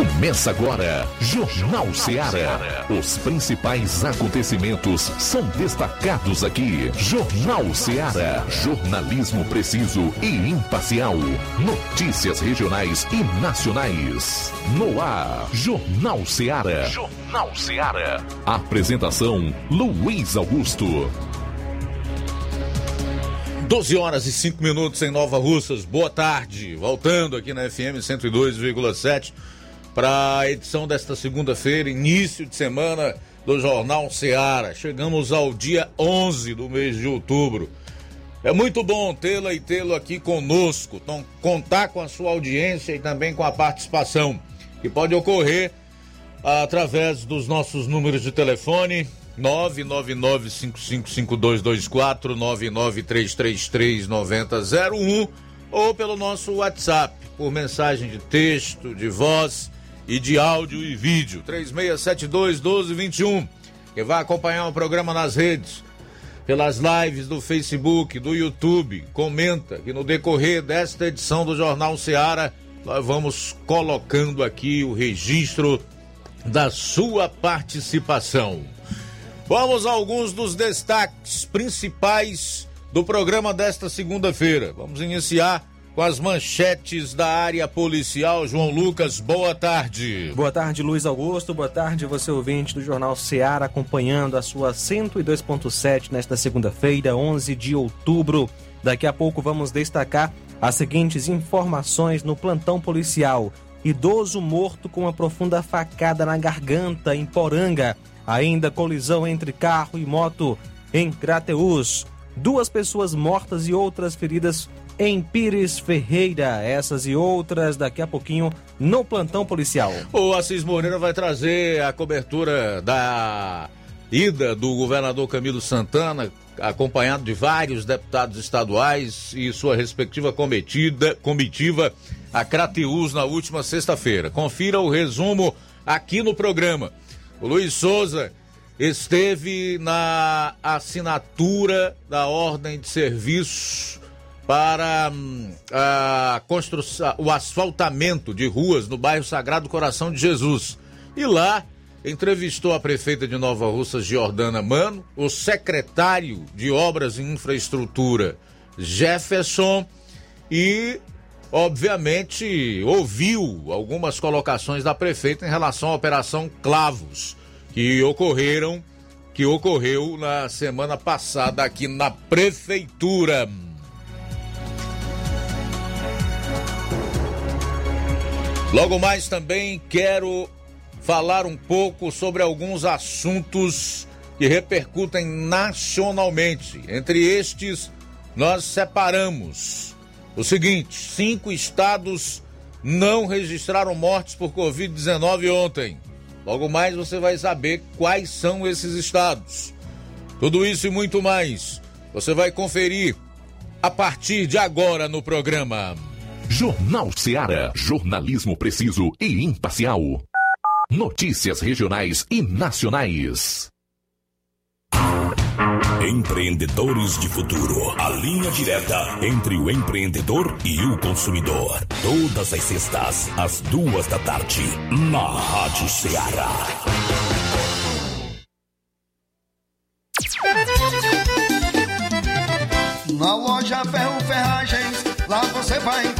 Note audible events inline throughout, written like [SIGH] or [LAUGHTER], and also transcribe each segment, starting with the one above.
Começa agora, Jornal Ceará. Os principais acontecimentos são destacados aqui. Jornal Ceará. Jornalismo preciso e imparcial. Notícias regionais e nacionais. No ar, Jornal Ceará. Jornal Ceará. Apresentação: Luiz Augusto. 12 horas e 5 minutos em Nova Russas. Boa tarde. Voltando aqui na FM 102,7 para a edição desta segunda-feira, início de semana do Jornal Seara. Chegamos ao dia 11 do mês de outubro. É muito bom tê-la e tê-lo aqui conosco, então, contar com a sua audiência e também com a participação, que pode ocorrer através dos nossos números de telefone 999555224 993339001 ou pelo nosso WhatsApp por mensagem de texto, de voz e de áudio e vídeo. 3672-1221. Que vai acompanhar o programa nas redes, pelas lives do Facebook, do YouTube. Comenta que no decorrer desta edição do Jornal Seara, nós vamos colocando aqui o registro da sua participação. Vamos a alguns dos destaques principais do programa desta segunda-feira. Vamos iniciar com as manchetes da área policial. João Lucas, boa tarde. Boa tarde, Luiz Augusto. Boa tarde, você ouvinte do Jornal Seara, acompanhando a sua 102.7 nesta segunda-feira, 11 de outubro. Daqui a pouco vamos destacar as seguintes informações no plantão policial. Idoso morto com uma profunda facada na garganta em Poranga. Ainda colisão entre carro e moto em Crateus. Duas pessoas mortas e outras feridas em Pires Ferreira. Essas e outras daqui a pouquinho no plantão policial. O Assis Moreira vai trazer a cobertura da ida do governador Camilo Santana, acompanhado de vários deputados estaduais e sua respectiva cometida, comitiva a Crateus na última sexta-feira. Confira o resumo aqui no programa. O Luiz Souza esteve na assinatura da ordem de serviço para hum, a construção, o asfaltamento de ruas no bairro Sagrado Coração de Jesus. E lá entrevistou a prefeita de Nova Russa, Jordana Mano, o secretário de Obras e Infraestrutura, Jefferson, e, obviamente, ouviu algumas colocações da prefeita em relação à Operação Clavos, que ocorreram, que ocorreu na semana passada aqui na prefeitura. Logo mais também quero falar um pouco sobre alguns assuntos que repercutem nacionalmente. Entre estes, nós separamos o seguinte: cinco estados não registraram mortes por Covid-19 ontem. Logo mais você vai saber quais são esses estados. Tudo isso e muito mais você vai conferir a partir de agora no programa. Jornal Seara. Jornalismo preciso e imparcial. Notícias regionais e nacionais. Empreendedores de Futuro. A linha direta entre o empreendedor e o consumidor. Todas as sextas, às duas da tarde, na Rádio Ceará. Na loja Ferro Ferragens, lá você vai encontrar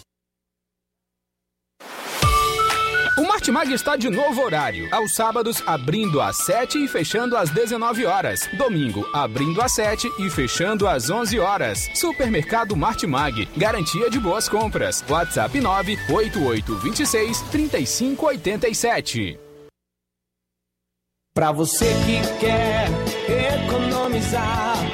Martimag está de novo horário. Aos sábados, abrindo às 7 e fechando às 19 horas. Domingo, abrindo às 7 e fechando às 11 horas. Supermercado Martimag. Garantia de boas compras. WhatsApp 98826 3587. Pra você que quer economizar.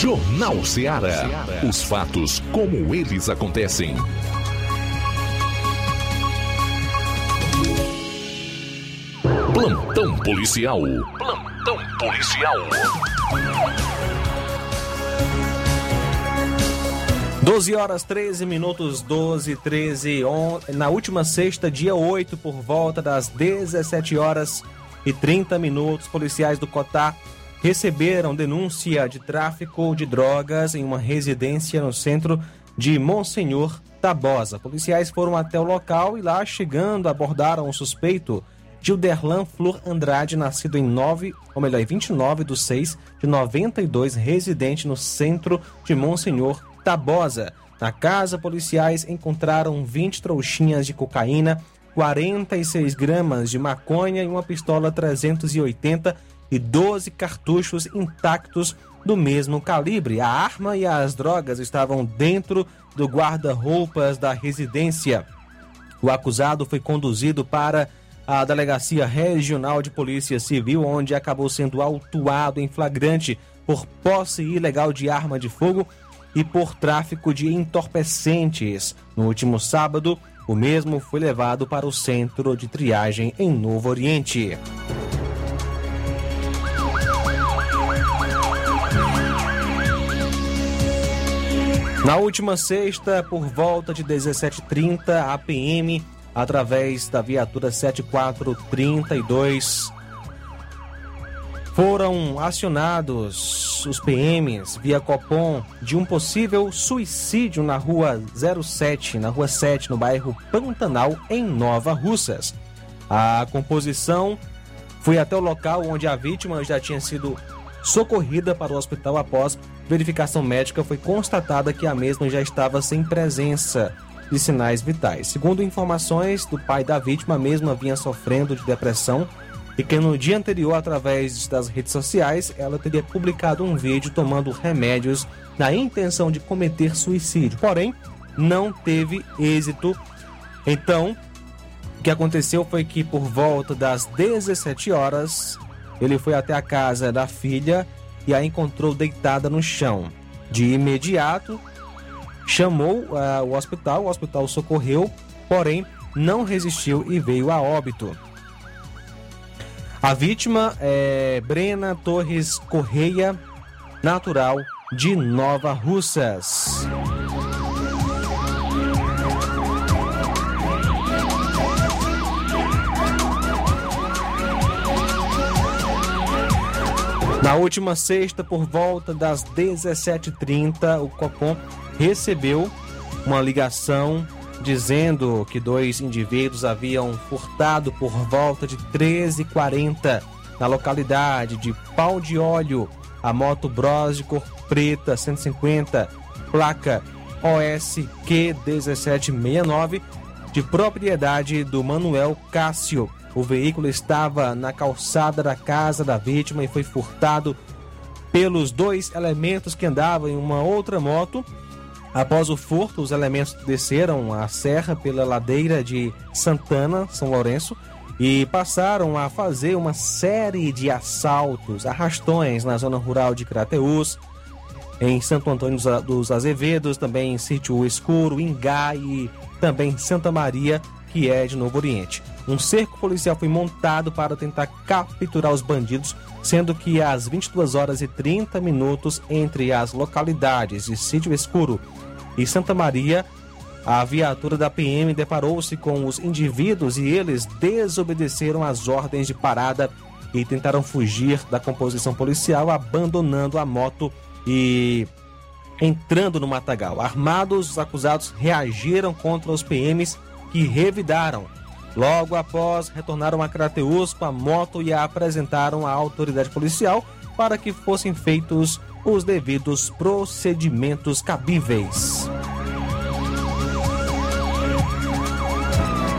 Jornal Ceará. Os fatos como eles acontecem. Plantão policial. Plantão policial. 12 horas 13 minutos, 12 13. On... Na última sexta, dia 8, por volta das 17 horas e 30 minutos, policiais do Cotá receberam denúncia de tráfico de drogas em uma residência no centro de Monsenhor Tabosa. Policiais foram até o local e lá chegando abordaram o suspeito Gilderlan Flor Andrade, nascido em 9, ou melhor, em 29 de 6 de 92, residente no centro de Monsenhor Tabosa. Na casa, policiais encontraram 20 trouxinhas de cocaína, 46 gramas de maconha e uma pistola 380 e 12 cartuchos intactos do mesmo calibre. A arma e as drogas estavam dentro do guarda-roupas da residência. O acusado foi conduzido para a Delegacia Regional de Polícia Civil, onde acabou sendo autuado em flagrante por posse ilegal de arma de fogo e por tráfico de entorpecentes. No último sábado, o mesmo foi levado para o centro de triagem em Novo Oriente. Na última sexta, por volta de 17h30, a PM, através da viatura 7432, foram acionados os PMs via Copom de um possível suicídio na rua 07, na rua 7, no bairro Pantanal, em Nova Russas. A composição foi até o local onde a vítima já tinha sido socorrida para o hospital após verificação médica foi constatada que a mesma já estava sem presença de sinais vitais. Segundo informações do pai da vítima, a mesma vinha sofrendo de depressão e que no dia anterior, através das redes sociais, ela teria publicado um vídeo tomando remédios na intenção de cometer suicídio. Porém, não teve êxito Então, o que aconteceu foi que por volta das 17 horas, ele foi até a casa da filha e a encontrou deitada no chão. De imediato, chamou uh, o hospital, o hospital socorreu, porém não resistiu e veio a óbito. A vítima é Brena Torres Correia, natural de Nova Russas. Na última sexta, por volta das 17h30, o Copom recebeu uma ligação dizendo que dois indivíduos haviam furtado por volta de 13h40 na localidade de Pau de Óleo a moto Bros de cor preta 150, placa OSQ 1769, de propriedade do Manuel Cássio. O veículo estava na calçada da casa da vítima e foi furtado pelos dois elementos que andavam em uma outra moto Após o furto, os elementos desceram a serra pela ladeira de Santana, São Lourenço, e passaram a fazer uma série de assaltos, arrastões na zona rural de Crateús, em Santo Antônio dos Azevedos, também em Sítio Escuro, Ingá e também Santa Maria, que é de Novo Oriente. Um cerco policial foi montado para tentar capturar os bandidos, sendo que às 22 horas e 30 minutos entre as localidades de Sítio Escuro e Santa Maria, a viatura da PM deparou-se com os indivíduos e eles desobedeceram as ordens de parada e tentaram fugir da composição policial, abandonando a moto e entrando no matagal. Armados, os acusados reagiram contra os PMs que revidaram. Logo após, retornaram a Crateus com a moto e a apresentaram à autoridade policial para que fossem feitos os devidos procedimentos cabíveis.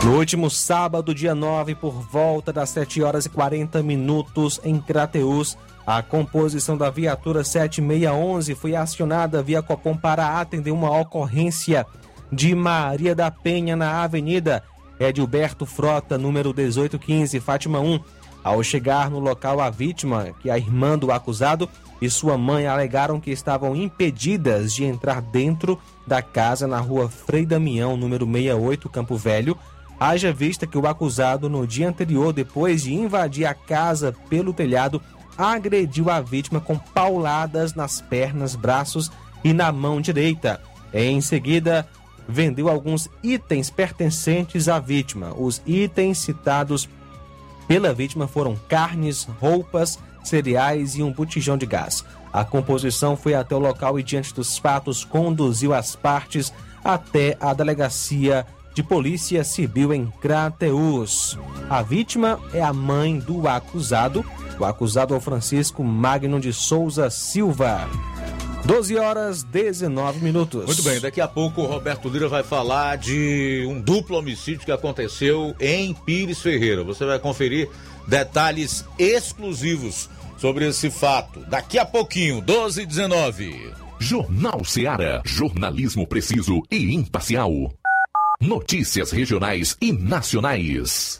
No último sábado, dia 9, por volta das 7 horas e 40 minutos, em Crateus, a composição da viatura 7611 foi acionada via Copom para atender uma ocorrência de Maria da Penha na Avenida Edilberto Frota, número 1815, Fátima 1. Ao chegar no local, a vítima, que é a irmã do acusado, e sua mãe alegaram que estavam impedidas de entrar dentro da casa na rua Frei Damião, número 68, Campo Velho. Haja vista que o acusado, no dia anterior, depois de invadir a casa pelo telhado, agrediu a vítima com pauladas nas pernas, braços e na mão direita. Em seguida, vendeu alguns itens pertencentes à vítima. Os itens citados pela vítima foram carnes, roupas, cereais e um botijão de gás. A composição foi até o local e, diante dos fatos, conduziu as partes até a delegacia de polícia civil em Crateus. A vítima é a mãe do acusado. O acusado é o Francisco Magno de Souza Silva. 12 horas 19 minutos. Muito bem, daqui a pouco o Roberto Lira vai falar de um duplo homicídio que aconteceu em Pires Ferreira. Você vai conferir detalhes exclusivos sobre esse fato. Daqui a pouquinho, 12 e 19. Jornal Seara. Jornalismo preciso e imparcial. Notícias regionais e nacionais.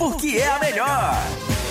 porque é a melhor.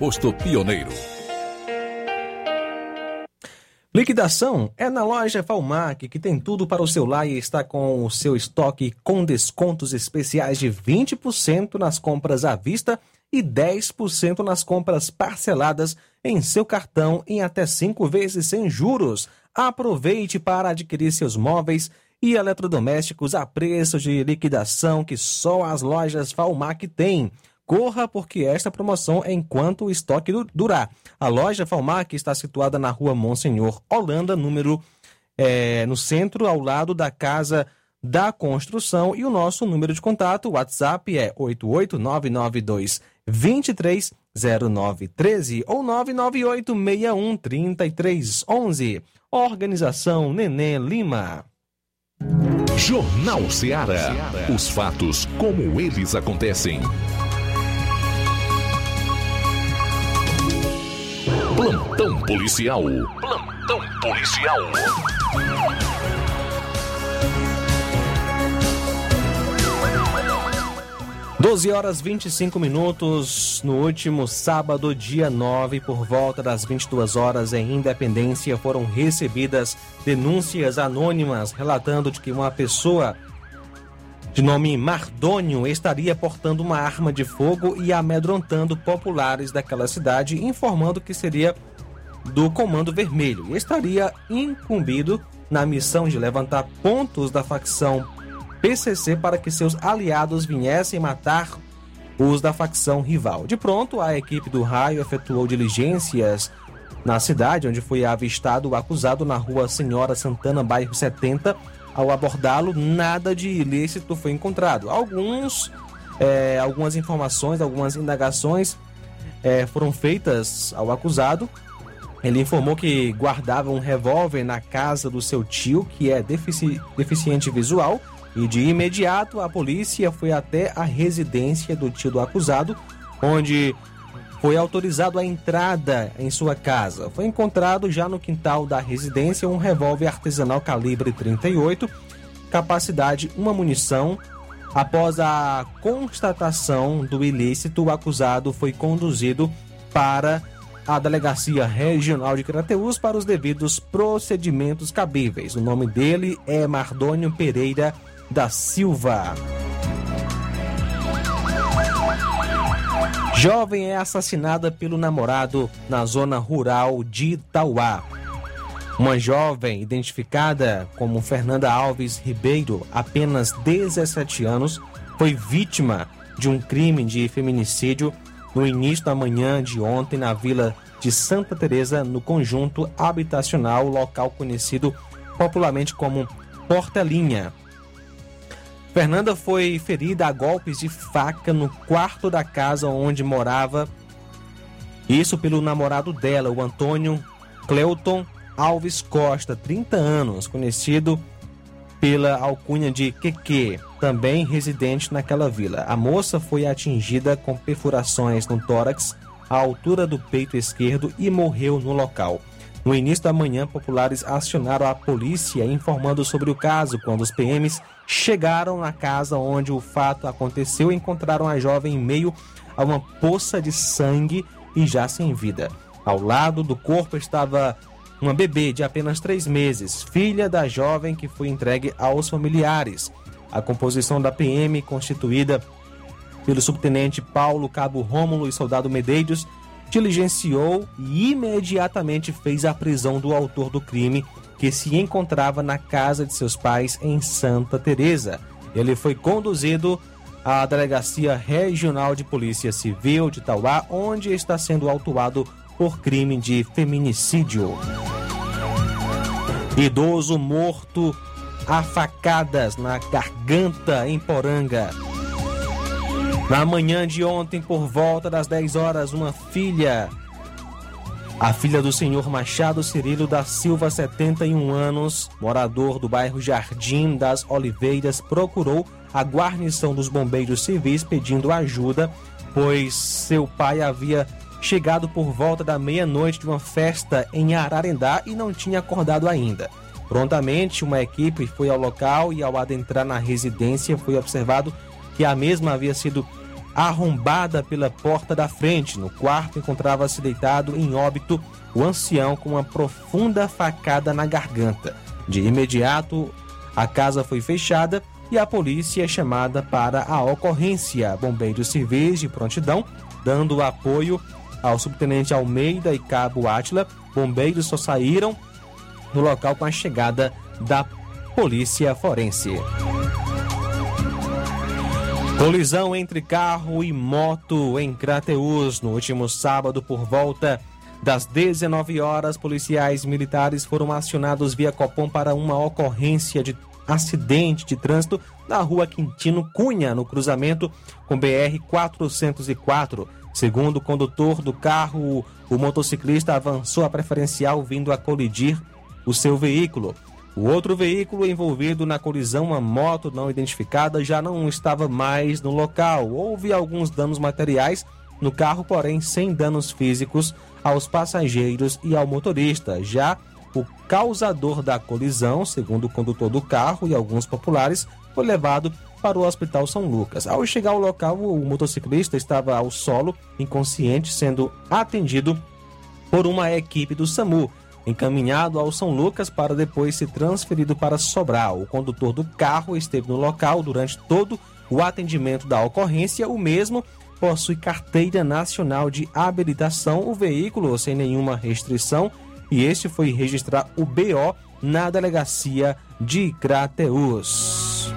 posto pioneiro. Liquidação é na loja Falmac, que tem tudo para o seu lar e está com o seu estoque com descontos especiais de 20% nas compras à vista e 10% nas compras parceladas em seu cartão em até cinco vezes sem juros. Aproveite para adquirir seus móveis e eletrodomésticos a preço de liquidação que só as lojas Falmac têm. Corra porque esta promoção é enquanto o estoque durar. A loja Falmac está situada na rua Monsenhor Holanda, número é, no centro, ao lado da Casa da Construção. E o nosso número de contato, WhatsApp é 88992 230913 ou 998613311. Organização Nenê Lima. Jornal Ceará. Os fatos como eles acontecem. Plantão policial. Plantão policial. 12 horas 25 minutos no último sábado, dia 9, por volta das 22 horas em Independência, foram recebidas denúncias anônimas relatando de que uma pessoa de nome Mardônio estaria portando uma arma de fogo e amedrontando populares daquela cidade, informando que seria do Comando Vermelho e estaria incumbido na missão de levantar pontos da facção PCC para que seus aliados viessem matar os da facção rival. De pronto, a equipe do raio efetuou diligências na cidade, onde foi avistado o acusado na rua Senhora Santana, bairro 70. Ao abordá-lo, nada de ilícito foi encontrado. Alguns, é, algumas informações, algumas indagações é, foram feitas ao acusado. Ele informou que guardava um revólver na casa do seu tio, que é defici deficiente visual, e de imediato a polícia foi até a residência do tio do acusado, onde foi autorizado a entrada em sua casa. Foi encontrado já no quintal da residência um revólver artesanal calibre 38, capacidade uma munição. Após a constatação do ilícito, o acusado foi conduzido para a Delegacia Regional de Crateús para os devidos procedimentos cabíveis. O nome dele é Mardônio Pereira da Silva. Jovem é assassinada pelo namorado na zona rural de Itauá. Uma jovem identificada como Fernanda Alves Ribeiro, apenas 17 anos, foi vítima de um crime de feminicídio no início da manhã de ontem na vila de Santa Teresa, no conjunto habitacional, local conhecido popularmente como Portelinha. Fernanda foi ferida a golpes de faca no quarto da casa onde morava. Isso pelo namorado dela, o Antônio Cleuton Alves Costa, 30 anos, conhecido pela alcunha de Keke, também residente naquela vila. A moça foi atingida com perfurações no tórax, à altura do peito esquerdo e morreu no local. No início da manhã, populares acionaram a polícia informando sobre o caso. Quando os PMs chegaram na casa onde o fato aconteceu, encontraram a jovem em meio a uma poça de sangue e já sem vida. Ao lado do corpo estava uma bebê de apenas três meses, filha da jovem que foi entregue aos familiares. A composição da PM, constituída pelo subtenente Paulo Cabo Rômulo e soldado Medeiros, diligenciou e imediatamente fez a prisão do autor do crime, que se encontrava na casa de seus pais em Santa Teresa. Ele foi conduzido à Delegacia Regional de Polícia Civil de Tauá, onde está sendo autuado por crime de feminicídio. Idoso morto a facadas na garganta em Poranga. Na manhã de ontem, por volta das 10 horas, uma filha, a filha do senhor Machado Cirilo da Silva, 71 anos, morador do bairro Jardim das Oliveiras, procurou a guarnição dos bombeiros civis pedindo ajuda, pois seu pai havia chegado por volta da meia-noite de uma festa em Ararendá e não tinha acordado ainda. Prontamente, uma equipe foi ao local e, ao adentrar na residência, foi observado que a mesma havia sido arrombada pela porta da frente. No quarto encontrava-se deitado em óbito o ancião com uma profunda facada na garganta. De imediato, a casa foi fechada e a polícia é chamada para a ocorrência. Bombeiros civis de prontidão, dando apoio ao subtenente Almeida e cabo Átila, bombeiros só saíram no local com a chegada da polícia forense. Colisão entre carro e moto em Crateús no último sábado por volta das 19 horas, policiais militares foram acionados via Copom para uma ocorrência de acidente de trânsito na rua Quintino Cunha, no cruzamento com BR 404. Segundo o condutor do carro, o motociclista avançou a preferencial vindo a colidir o seu veículo. O outro veículo envolvido na colisão, uma moto não identificada, já não estava mais no local. Houve alguns danos materiais no carro, porém sem danos físicos aos passageiros e ao motorista. Já o causador da colisão, segundo o condutor do carro e alguns populares, foi levado para o Hospital São Lucas. Ao chegar ao local, o motociclista estava ao solo, inconsciente, sendo atendido por uma equipe do SAMU, encaminhado ao São Lucas para depois ser transferido para Sobral. O condutor do carro esteve no local durante todo o atendimento da ocorrência. O mesmo possui carteira nacional de habilitação, o veículo sem nenhuma restrição, e este foi registrar o BO na delegacia de Crateus.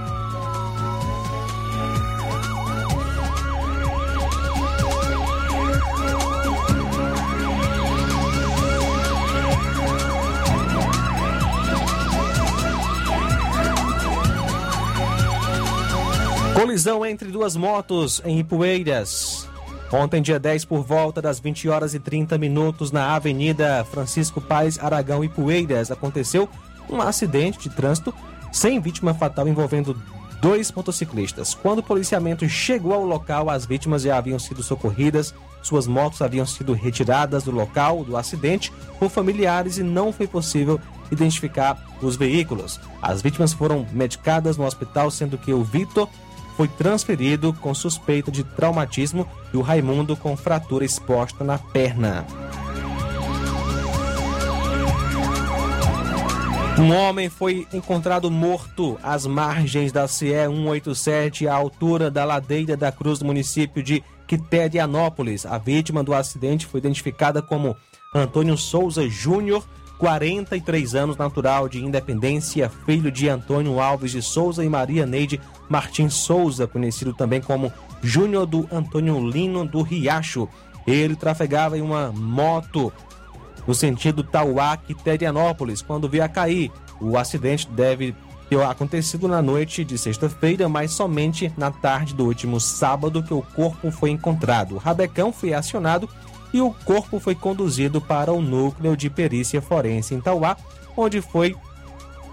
Colisão entre duas motos em Ipueiras. Ontem, dia 10, por volta das 20 horas e 30 minutos, na Avenida Francisco Paz Aragão Ipueiras, aconteceu um acidente de trânsito sem vítima fatal envolvendo dois motociclistas. Quando o policiamento chegou ao local, as vítimas já haviam sido socorridas, suas motos haviam sido retiradas do local do acidente por familiares e não foi possível identificar os veículos. As vítimas foram medicadas no hospital, sendo que o Vitor foi transferido com suspeita de traumatismo e o Raimundo com fratura exposta na perna. Um homem foi encontrado morto às margens da CE 187, à altura da ladeira da Cruz do município de Quiterianópolis. A vítima do acidente foi identificada como Antônio Souza Júnior, 43 anos, natural de Independência, filho de Antônio Alves de Souza e Maria Neide Martins Souza, conhecido também como Júnior do Antônio Lino do Riacho. Ele trafegava em uma moto no sentido Tauá-Quiterianópolis quando veio a cair. O acidente deve ter acontecido na noite de sexta-feira, mas somente na tarde do último sábado que o corpo foi encontrado. O rabecão foi acionado e o corpo foi conduzido para o núcleo de perícia forense em Tauá, onde foi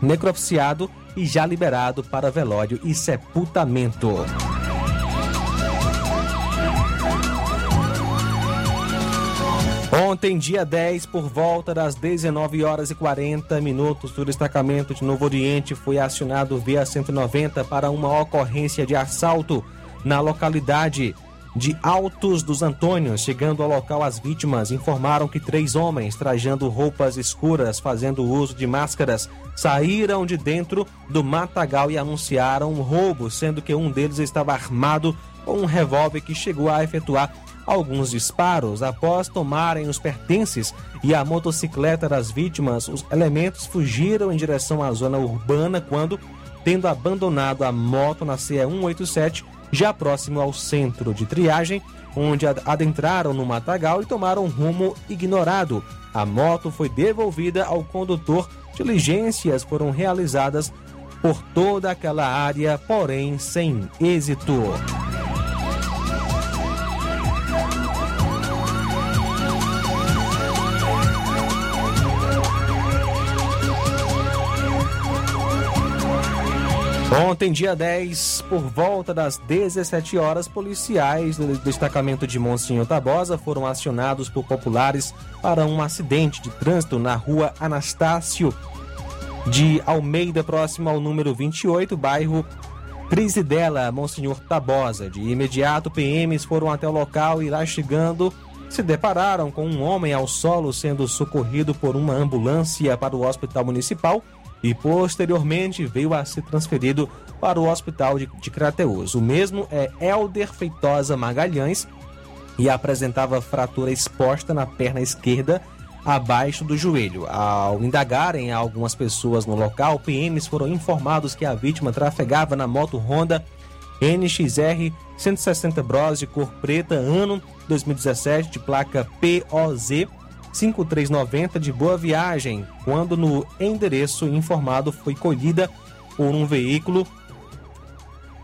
necropsiado e já liberado para velório e sepultamento. Ontem, dia 10, por volta das 19 horas e 40 minutos, o destacamento de Novo Oriente foi acionado via 190 para uma ocorrência de assalto na localidade de Altos dos Antônios. Chegando ao local, as vítimas informaram que três homens, trajando roupas escuras, fazendo uso de máscaras, saíram de dentro do matagal e anunciaram um roubo, sendo que um deles estava armado com um revólver que chegou a efetuar alguns disparos. Após tomarem os pertences e a motocicleta das vítimas, os elementos fugiram em direção à zona urbana quando, tendo abandonado a moto na CE 187, já próximo ao centro de triagem, onde adentraram no matagal e tomaram um rumo ignorado. A moto foi devolvida ao condutor, diligências foram realizadas por toda aquela área, porém sem êxito. Ontem, dia 10, por volta das 17 horas, policiais do destacamento de Monsenhor Tabosa foram acionados por populares para um acidente de trânsito na rua Anastácio de Almeida, próximo ao número 28, bairro Prisidela, Monsenhor Tabosa. De imediato, PMs foram até o local e lá chegando se depararam com um homem ao solo sendo socorrido por uma ambulância para o hospital municipal e posteriormente veio a ser transferido para o hospital de, de Crateus. O mesmo é Elder Feitosa Magalhães e apresentava fratura exposta na perna esquerda abaixo do joelho. Ao indagarem algumas pessoas no local, PMs foram informados que a vítima trafegava na moto Honda NXR 160 Bros de cor preta, ano 2017, de placa POZ 5390 de Boa Viagem, quando no endereço informado foi colhida por um veículo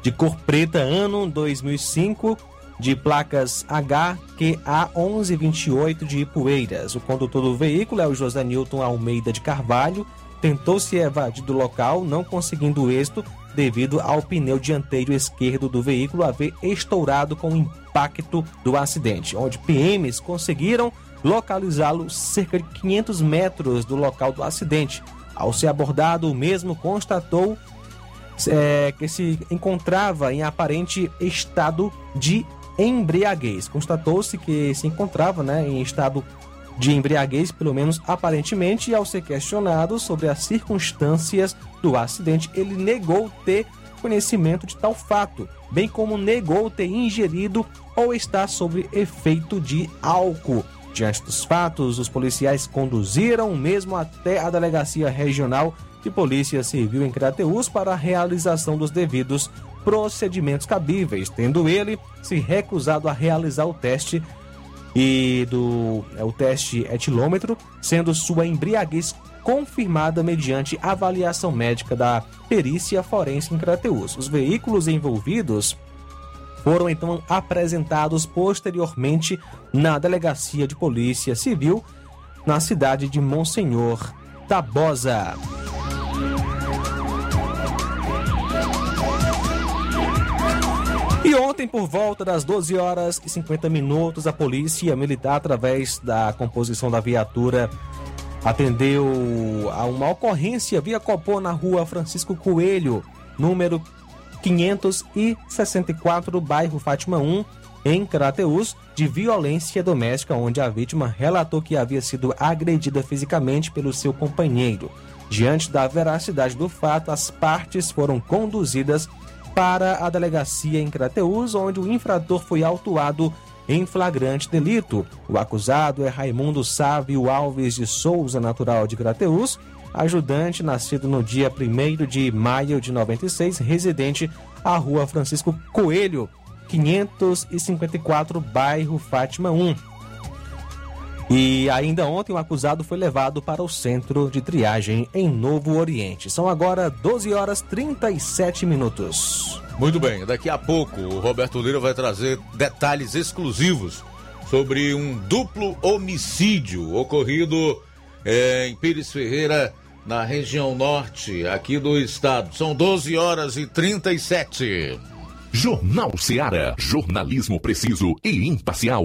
de cor preta ano 2005 de placas HQA 1128 de Ipueiras. O condutor do veículo é o José Newton Almeida de Carvalho. Tentou se evadir do local, não conseguindo êxito devido ao pneu dianteiro esquerdo do veículo haver estourado com o impacto do acidente, onde PMs conseguiram localizá-lo cerca de 500 metros do local do acidente. Ao ser abordado, o mesmo constatou é, que se encontrava em aparente estado de embriaguez. Constatou-se que se encontrava né, em estado de embriaguez, pelo menos aparentemente, e ao ser questionado sobre as circunstâncias do acidente, ele negou ter conhecimento de tal fato, bem como negou ter ingerido ou estar sob efeito de álcool. Diante dos fatos, os policiais conduziram mesmo até a delegacia regional de polícia civil em Crateús para a realização dos devidos procedimentos cabíveis, tendo ele se recusado a realizar o teste e do é, o teste etilômetro, sendo sua embriaguez confirmada mediante avaliação médica da perícia forense em Crateús. Os veículos envolvidos foram então apresentados posteriormente na delegacia de polícia civil na cidade de Monsenhor Tabosa. E ontem, por volta das 12 horas e 50 minutos, a polícia militar, através da composição da viatura, atendeu a uma ocorrência via Copom na rua Francisco Coelho, número 564, bairro Fátima 1, em Crateus, de violência doméstica, onde a vítima relatou que havia sido agredida fisicamente pelo seu companheiro. Diante da veracidade do fato, as partes foram conduzidas para a delegacia em Crateus, onde o infrator foi autuado em flagrante delito. O acusado é Raimundo Sávio Alves de Souza, natural de Crateus, ajudante nascido no dia 1 de maio de 96, residente à rua Francisco Coelho, 554, bairro Fátima 1. E ainda ontem o acusado foi levado para o centro de triagem em Novo Oriente. São agora 12 horas 37 minutos. Muito bem, daqui a pouco o Roberto Lira vai trazer detalhes exclusivos sobre um duplo homicídio ocorrido é, em Pires Ferreira, na região norte aqui do estado. São 12 horas e 37. Jornal Seara. Jornalismo preciso e imparcial.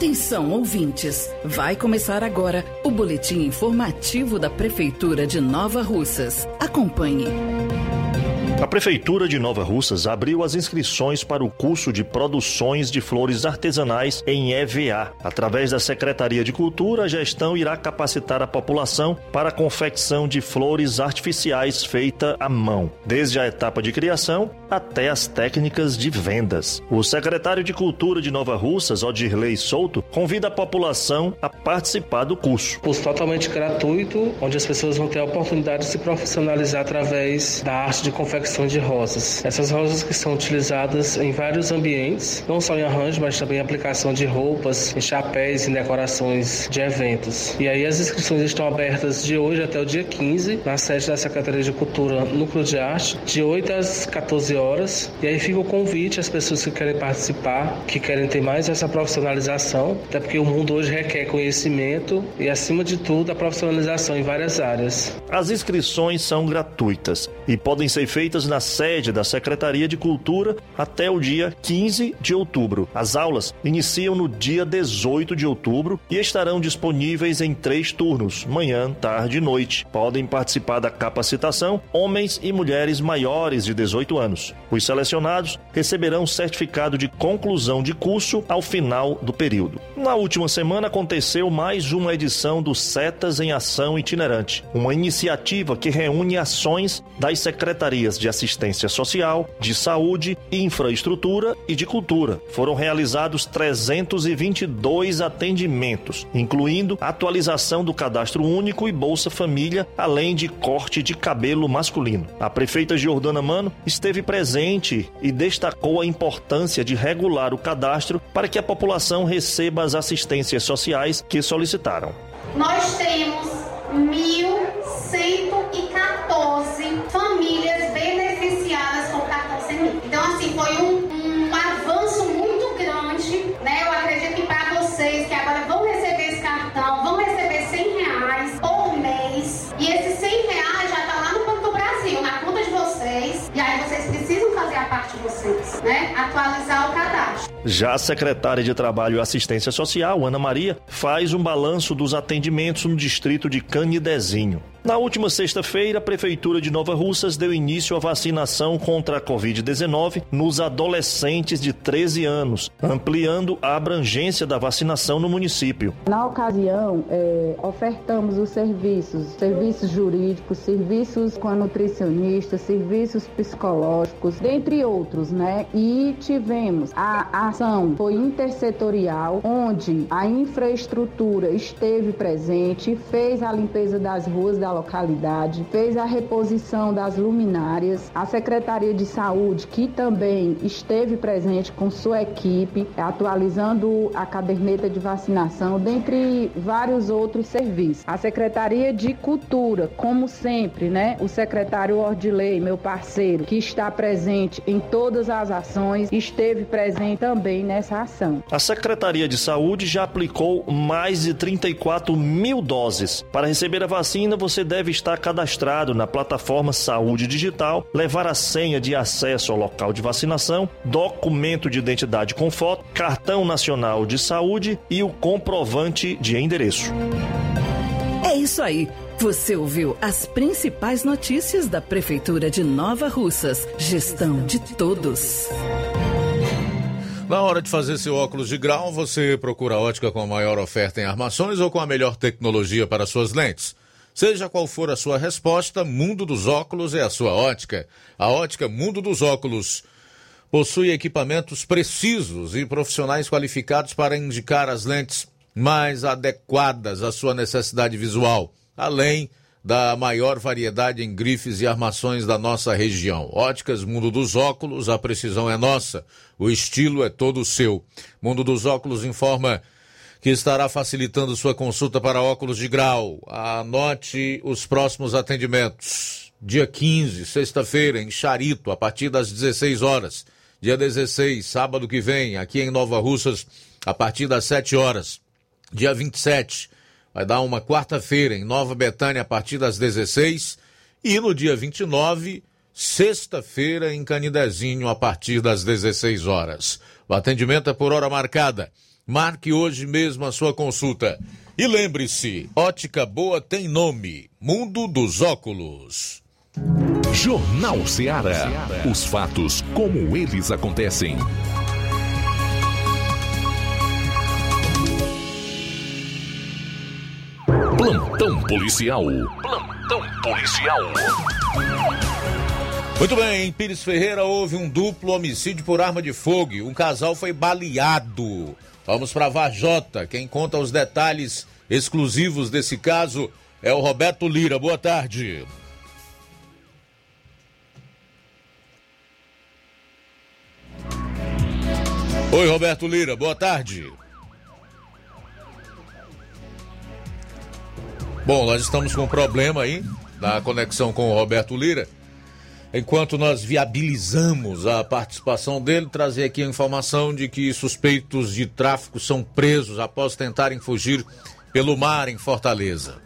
Atenção, ouvintes! Vai começar agora o boletim informativo da Prefeitura de Nova Russas. Acompanhe. A Prefeitura de Nova Russas abriu as inscrições para o curso de produções de flores artesanais em EVA. Através da Secretaria de Cultura, a gestão irá capacitar a população para a confecção de flores artificiais feita à mão, desde a etapa de criação até as técnicas de vendas. O secretário de Cultura de Nova Russas, Odirley Souto, convida a população a participar do curso. Curso totalmente gratuito, onde as pessoas vão ter a oportunidade de se profissionalizar através da arte de confecção de rosas. Essas rosas que são utilizadas em vários ambientes, não só em arranjo, mas também em aplicação de roupas, em chapéus e decorações de eventos. E aí as inscrições estão abertas de hoje até o dia 15, na sede da Secretaria de Cultura Núcleo de Arte, de 8 às 14 horas. E aí fica o convite às pessoas que querem participar, que querem ter mais essa profissionalização, até porque o mundo hoje requer conhecimento e, acima de tudo, a profissionalização em várias áreas. As inscrições são gratuitas e podem ser feitas na sede da Secretaria de Cultura até o dia 15 de outubro. As aulas iniciam no dia 18 de outubro e estarão disponíveis em três turnos: manhã, tarde e noite. Podem participar da capacitação homens e mulheres maiores de 18 anos. Os selecionados receberão certificado de conclusão de curso ao final do período. Na última semana aconteceu mais uma edição do Setas em Ação Itinerante, uma iniciativa que reúne ações das secretarias de assistência social, de saúde, infraestrutura e de cultura. Foram realizados 322 atendimentos, incluindo atualização do cadastro único e Bolsa Família, além de corte de cabelo masculino. A prefeita Giordana Mano esteve presente e destacou a importância de regular o cadastro para que a população receba as assistências sociais que solicitaram. nós temos 1.114 famílias beneficiadas com cartão Semim. Então, assim, foi um, um avanço muito grande, né? Eu acredito que para vocês que agora vão receber esse cartão, vão receber 100 reais por mês. E esses 100 reais já tá lá no Banco do Brasil, na conta de vocês. E aí vocês parte de vocês, né? Atualizar o cadastro. Já a secretária de Trabalho e Assistência Social, Ana Maria, faz um balanço dos atendimentos no distrito de Canidezinho. Na última sexta-feira, a Prefeitura de Nova Russas deu início à vacinação contra a Covid-19 nos adolescentes de 13 anos, ampliando a abrangência da vacinação no município. Na ocasião, é, ofertamos os serviços, serviços jurídicos, serviços com a nutricionista, serviços psicológicos, dentre outros, né? E tivemos a ação foi intersetorial, onde a infraestrutura esteve presente, fez a limpeza das ruas da localidade, fez a reposição das luminárias, a Secretaria de Saúde, que também esteve presente com sua equipe, atualizando a caderneta de vacinação, dentre vários outros serviços. A Secretaria de Cultura, como sempre, né? O secretário Ordilei, meu parceiro, que está presente em todas as ações, esteve presente também nessa ação. A Secretaria de Saúde já aplicou mais de 34 mil doses. Para receber a vacina, você deve estar cadastrado na plataforma Saúde Digital, levar a senha de acesso ao local de vacinação, documento de identidade com foto, cartão nacional de saúde e o comprovante de endereço. É isso aí. Você ouviu as principais notícias da Prefeitura de Nova Russas. Gestão de todos. Na hora de fazer seu óculos de grau, você procura a ótica com a maior oferta em armações ou com a melhor tecnologia para suas lentes. Seja qual for a sua resposta, Mundo dos Óculos é a sua ótica. A ótica Mundo dos Óculos possui equipamentos precisos e profissionais qualificados para indicar as lentes mais adequadas à sua necessidade visual, além da maior variedade em grifes e armações da nossa região. Óticas Mundo dos Óculos, a precisão é nossa, o estilo é todo seu. Mundo dos Óculos informa que estará facilitando sua consulta para óculos de grau. Anote os próximos atendimentos. Dia 15, sexta-feira, em Charito, a partir das 16 horas. Dia 16, sábado que vem, aqui em Nova Russas, a partir das 7 horas. Dia 27, vai dar uma quarta-feira em Nova Betânia, a partir das 16. E no dia 29, sexta-feira, em Canidezinho, a partir das 16 horas. O atendimento é por hora marcada. Marque hoje mesmo a sua consulta. E lembre-se, ótica boa tem nome: Mundo dos Óculos. Jornal Ceará. Os fatos como eles acontecem. Plantão policial. Plantão policial. Muito bem, em Pires Ferreira houve um duplo homicídio por arma de fogo. Um casal foi baleado. Vamos para Vajota. Quem conta os detalhes exclusivos desse caso é o Roberto Lira. Boa tarde. Oi, Roberto Lira. Boa tarde. Bom, nós estamos com um problema aí na conexão com o Roberto Lira. Enquanto nós viabilizamos a participação dele, trazer aqui a informação de que suspeitos de tráfico são presos após tentarem fugir pelo mar em Fortaleza.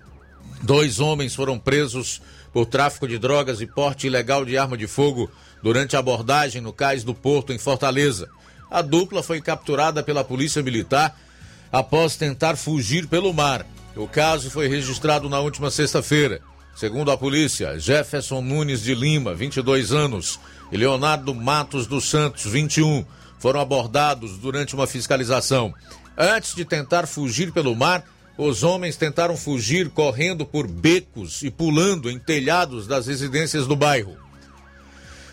Dois homens foram presos por tráfico de drogas e porte ilegal de arma de fogo durante a abordagem no cais do Porto em Fortaleza. A dupla foi capturada pela Polícia Militar após tentar fugir pelo mar. O caso foi registrado na última sexta-feira. Segundo a polícia, Jefferson Nunes de Lima, 22 anos, e Leonardo Matos dos Santos, 21, foram abordados durante uma fiscalização. Antes de tentar fugir pelo mar, os homens tentaram fugir correndo por becos e pulando em telhados das residências do bairro.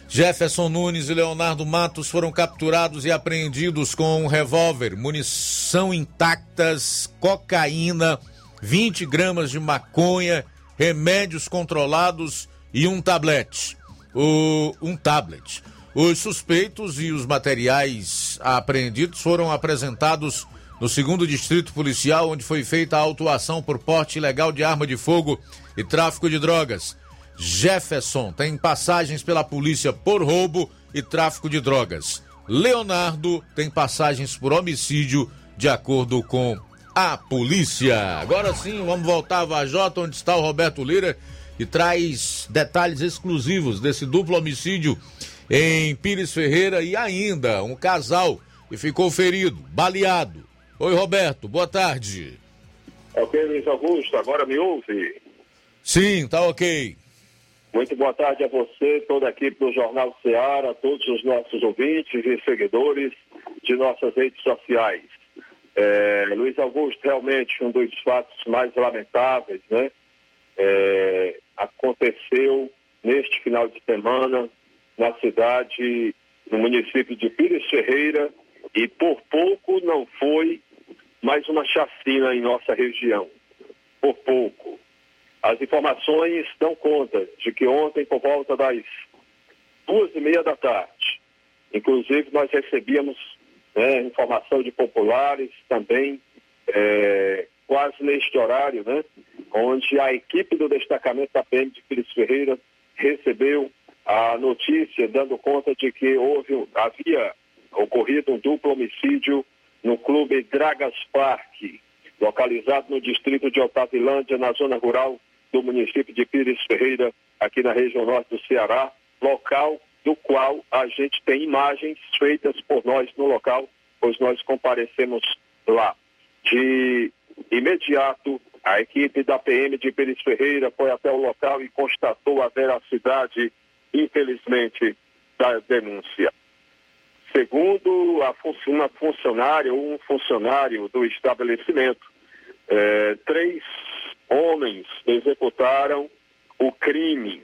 Jefferson Nunes e Leonardo Matos foram capturados e apreendidos com um revólver, munição intactas, cocaína, 20 gramas de maconha remédios controlados e um tablet. O, um tablet. Os suspeitos e os materiais apreendidos foram apresentados no segundo distrito policial, onde foi feita a autuação por porte ilegal de arma de fogo e tráfico de drogas. Jefferson tem passagens pela polícia por roubo e tráfico de drogas. Leonardo tem passagens por homicídio, de acordo com a polícia. Agora sim, vamos voltar a Vajota, onde está o Roberto Lira, que traz detalhes exclusivos desse duplo homicídio em Pires Ferreira e ainda um casal que ficou ferido, baleado. Oi, Roberto, boa tarde. Ok, Luiz Augusto, agora me ouve? Sim, tá ok. Muito boa tarde a você, toda a equipe do Jornal Ceará, todos os nossos ouvintes e seguidores de nossas redes sociais. É, Luiz Augusto, realmente um dos fatos mais lamentáveis, né? É, aconteceu neste final de semana na cidade, no município de Pires Ferreira, e por pouco não foi mais uma chacina em nossa região. Por pouco. As informações dão conta de que ontem, por volta das duas e meia da tarde, inclusive nós recebíamos né, informação de populares também, é, quase neste horário, né, onde a equipe do destacamento da PM de Pires Ferreira recebeu a notícia dando conta de que houve, havia ocorrido um duplo homicídio no clube Dragas Park, localizado no distrito de Otavilândia, na zona rural do município de Pires Ferreira, aqui na região norte do Ceará, local do qual a gente tem imagens feitas por nós no local, pois nós comparecemos lá. De imediato, a equipe da PM de Pires Ferreira foi até o local e constatou a veracidade, infelizmente, da denúncia. Segundo fun uma funcionária ou um funcionário do estabelecimento, eh, três homens executaram o crime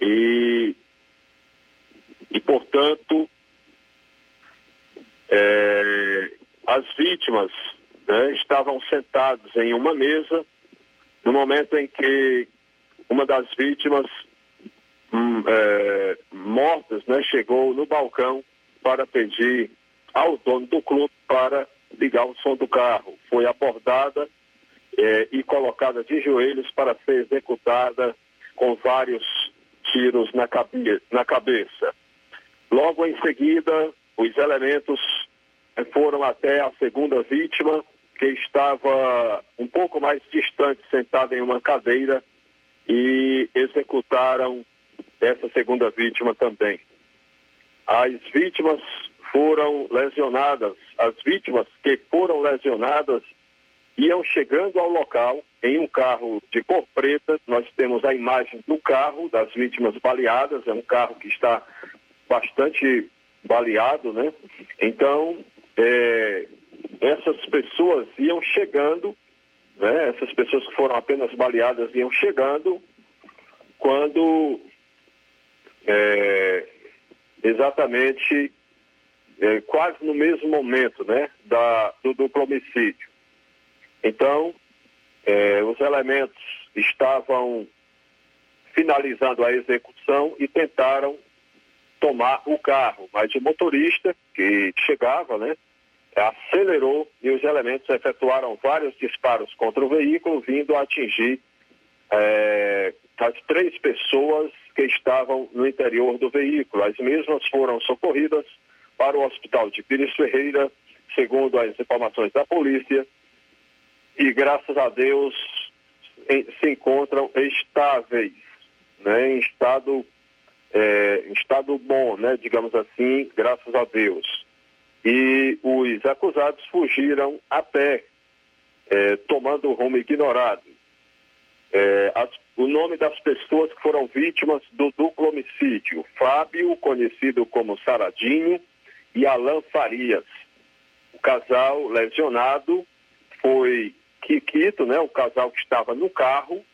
e, e portanto, é, as vítimas né, estavam sentadas em uma mesa no momento em que uma das vítimas hum, é, mortas né, chegou no balcão para pedir ao dono do clube para ligar o som do carro. Foi abordada é, e colocada de joelhos para ser executada com vários tiros na, cabe na cabeça. Logo em seguida, os elementos é, foram até a segunda vítima, que estava um pouco mais distante, sentada em uma cadeira, e executaram essa segunda vítima também. As vítimas foram lesionadas, as vítimas que foram lesionadas iam chegando ao local em um carro de cor preta. Nós temos a imagem do carro das vítimas baleadas, é um carro que está bastante baleado, né? Então, é, essas pessoas iam chegando, né? Essas pessoas que foram apenas baleadas iam chegando quando é, exatamente é, quase no mesmo momento, né? Da, do duplo homicídio. Então, eh, os elementos estavam finalizando a execução e tentaram tomar o carro, mas o motorista que chegava, né, acelerou e os elementos efetuaram vários disparos contra o veículo, vindo a atingir eh, as três pessoas que estavam no interior do veículo. As mesmas foram socorridas para o hospital de Pires Ferreira, segundo as informações da polícia, e graças a Deus se encontram estáveis, né, em estado é, estado bom, né, digamos assim, graças a Deus. E os acusados fugiram a pé, é, tomando rumo ignorado. É, as, o nome das pessoas que foram vítimas do duplo homicídio: Fábio, conhecido como Saradinho, e Alain Farias. O casal lesionado foi Kikito, né, o casal que estava no carro,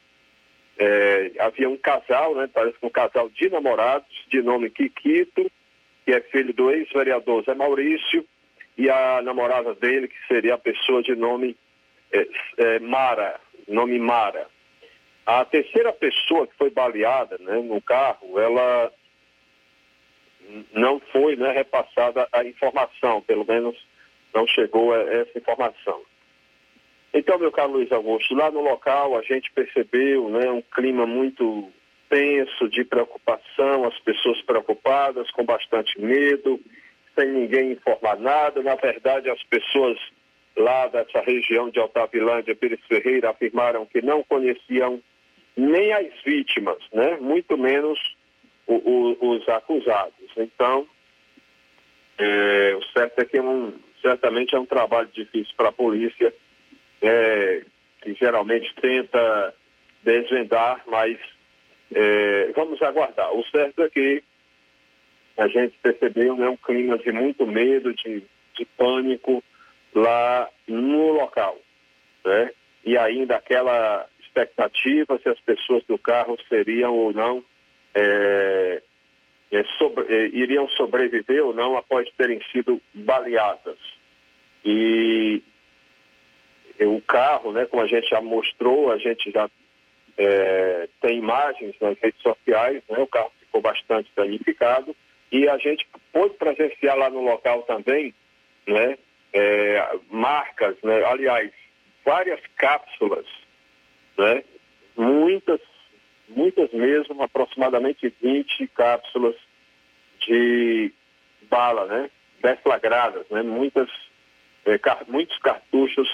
é, havia um casal, né, parece que um casal de namorados, de nome Kikito, que é filho do ex-vereador Zé Maurício, e a namorada dele, que seria a pessoa de nome é, é, Mara, nome Mara. A terceira pessoa que foi baleada né, no carro, ela não foi né, repassada a informação, pelo menos não chegou a essa informação. Então, meu caro Luiz Augusto, lá no local a gente percebeu né, um clima muito tenso, de preocupação, as pessoas preocupadas, com bastante medo, sem ninguém informar nada. Na verdade, as pessoas lá dessa região de Altavilândia, Pires Ferreira, afirmaram que não conheciam nem as vítimas, né? muito menos o, o, os acusados. Então, é, o certo é que é um, certamente é um trabalho difícil para a polícia, é, que geralmente tenta desvendar, mas é, vamos aguardar. O certo é que a gente percebeu né, um clima de muito medo, de, de pânico lá no local. Né? E ainda aquela expectativa se as pessoas do carro seriam ou não, é, é, sobre, é, iriam sobreviver ou não após terem sido baleadas. E o carro, né, como a gente já mostrou, a gente já é, tem imagens nas redes sociais, né, o carro ficou bastante danificado e a gente pôde presenciar lá no local também, né, é, marcas, né, aliás, várias cápsulas né? Muitas, muitas mesmo, aproximadamente 20 cápsulas de bala, né? Deflagradas, né? Muitas, é, car muitos cartuchos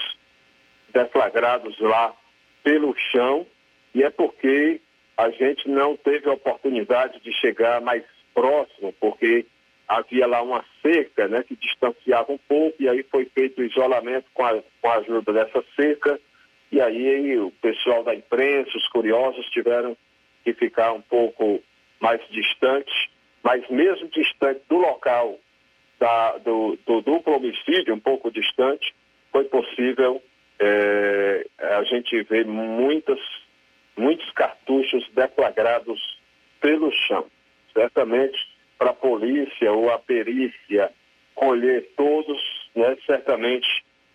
deflagrados lá pelo chão e é porque a gente não teve a oportunidade de chegar mais próximo, porque havia lá uma cerca né, que distanciava um pouco, e aí foi feito o isolamento com a, com a ajuda dessa cerca, e aí o pessoal da imprensa, os curiosos, tiveram que ficar um pouco mais distante, mas mesmo distante do local da, do, do, duplo homicídio, um pouco distante, foi possível é, a gente ver muitas, muitos cartuchos deflagrados pelo chão. Certamente, para a polícia ou a perícia colher todos, né, certamente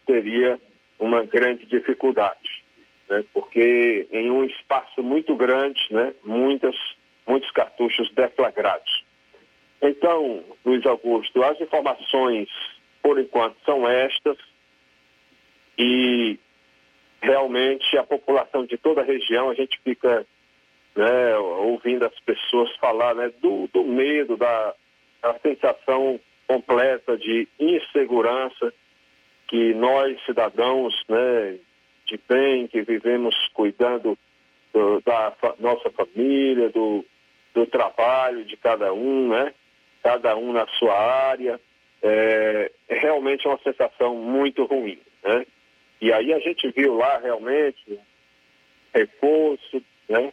teria uma grande dificuldade, né? porque em um espaço muito grande, né? Muitas, muitos cartuchos deflagrados. Então, Luiz Augusto, as informações, por enquanto, são estas e realmente a população de toda a região, a gente fica né, ouvindo as pessoas falar né, do, do medo, da, da sensação completa de insegurança que nós, cidadãos né, de bem, que vivemos cuidando do, da nossa família, do, do trabalho de cada um, né? cada um na sua área, é, é realmente uma sensação muito ruim. Né? E aí a gente viu lá realmente reforço, né?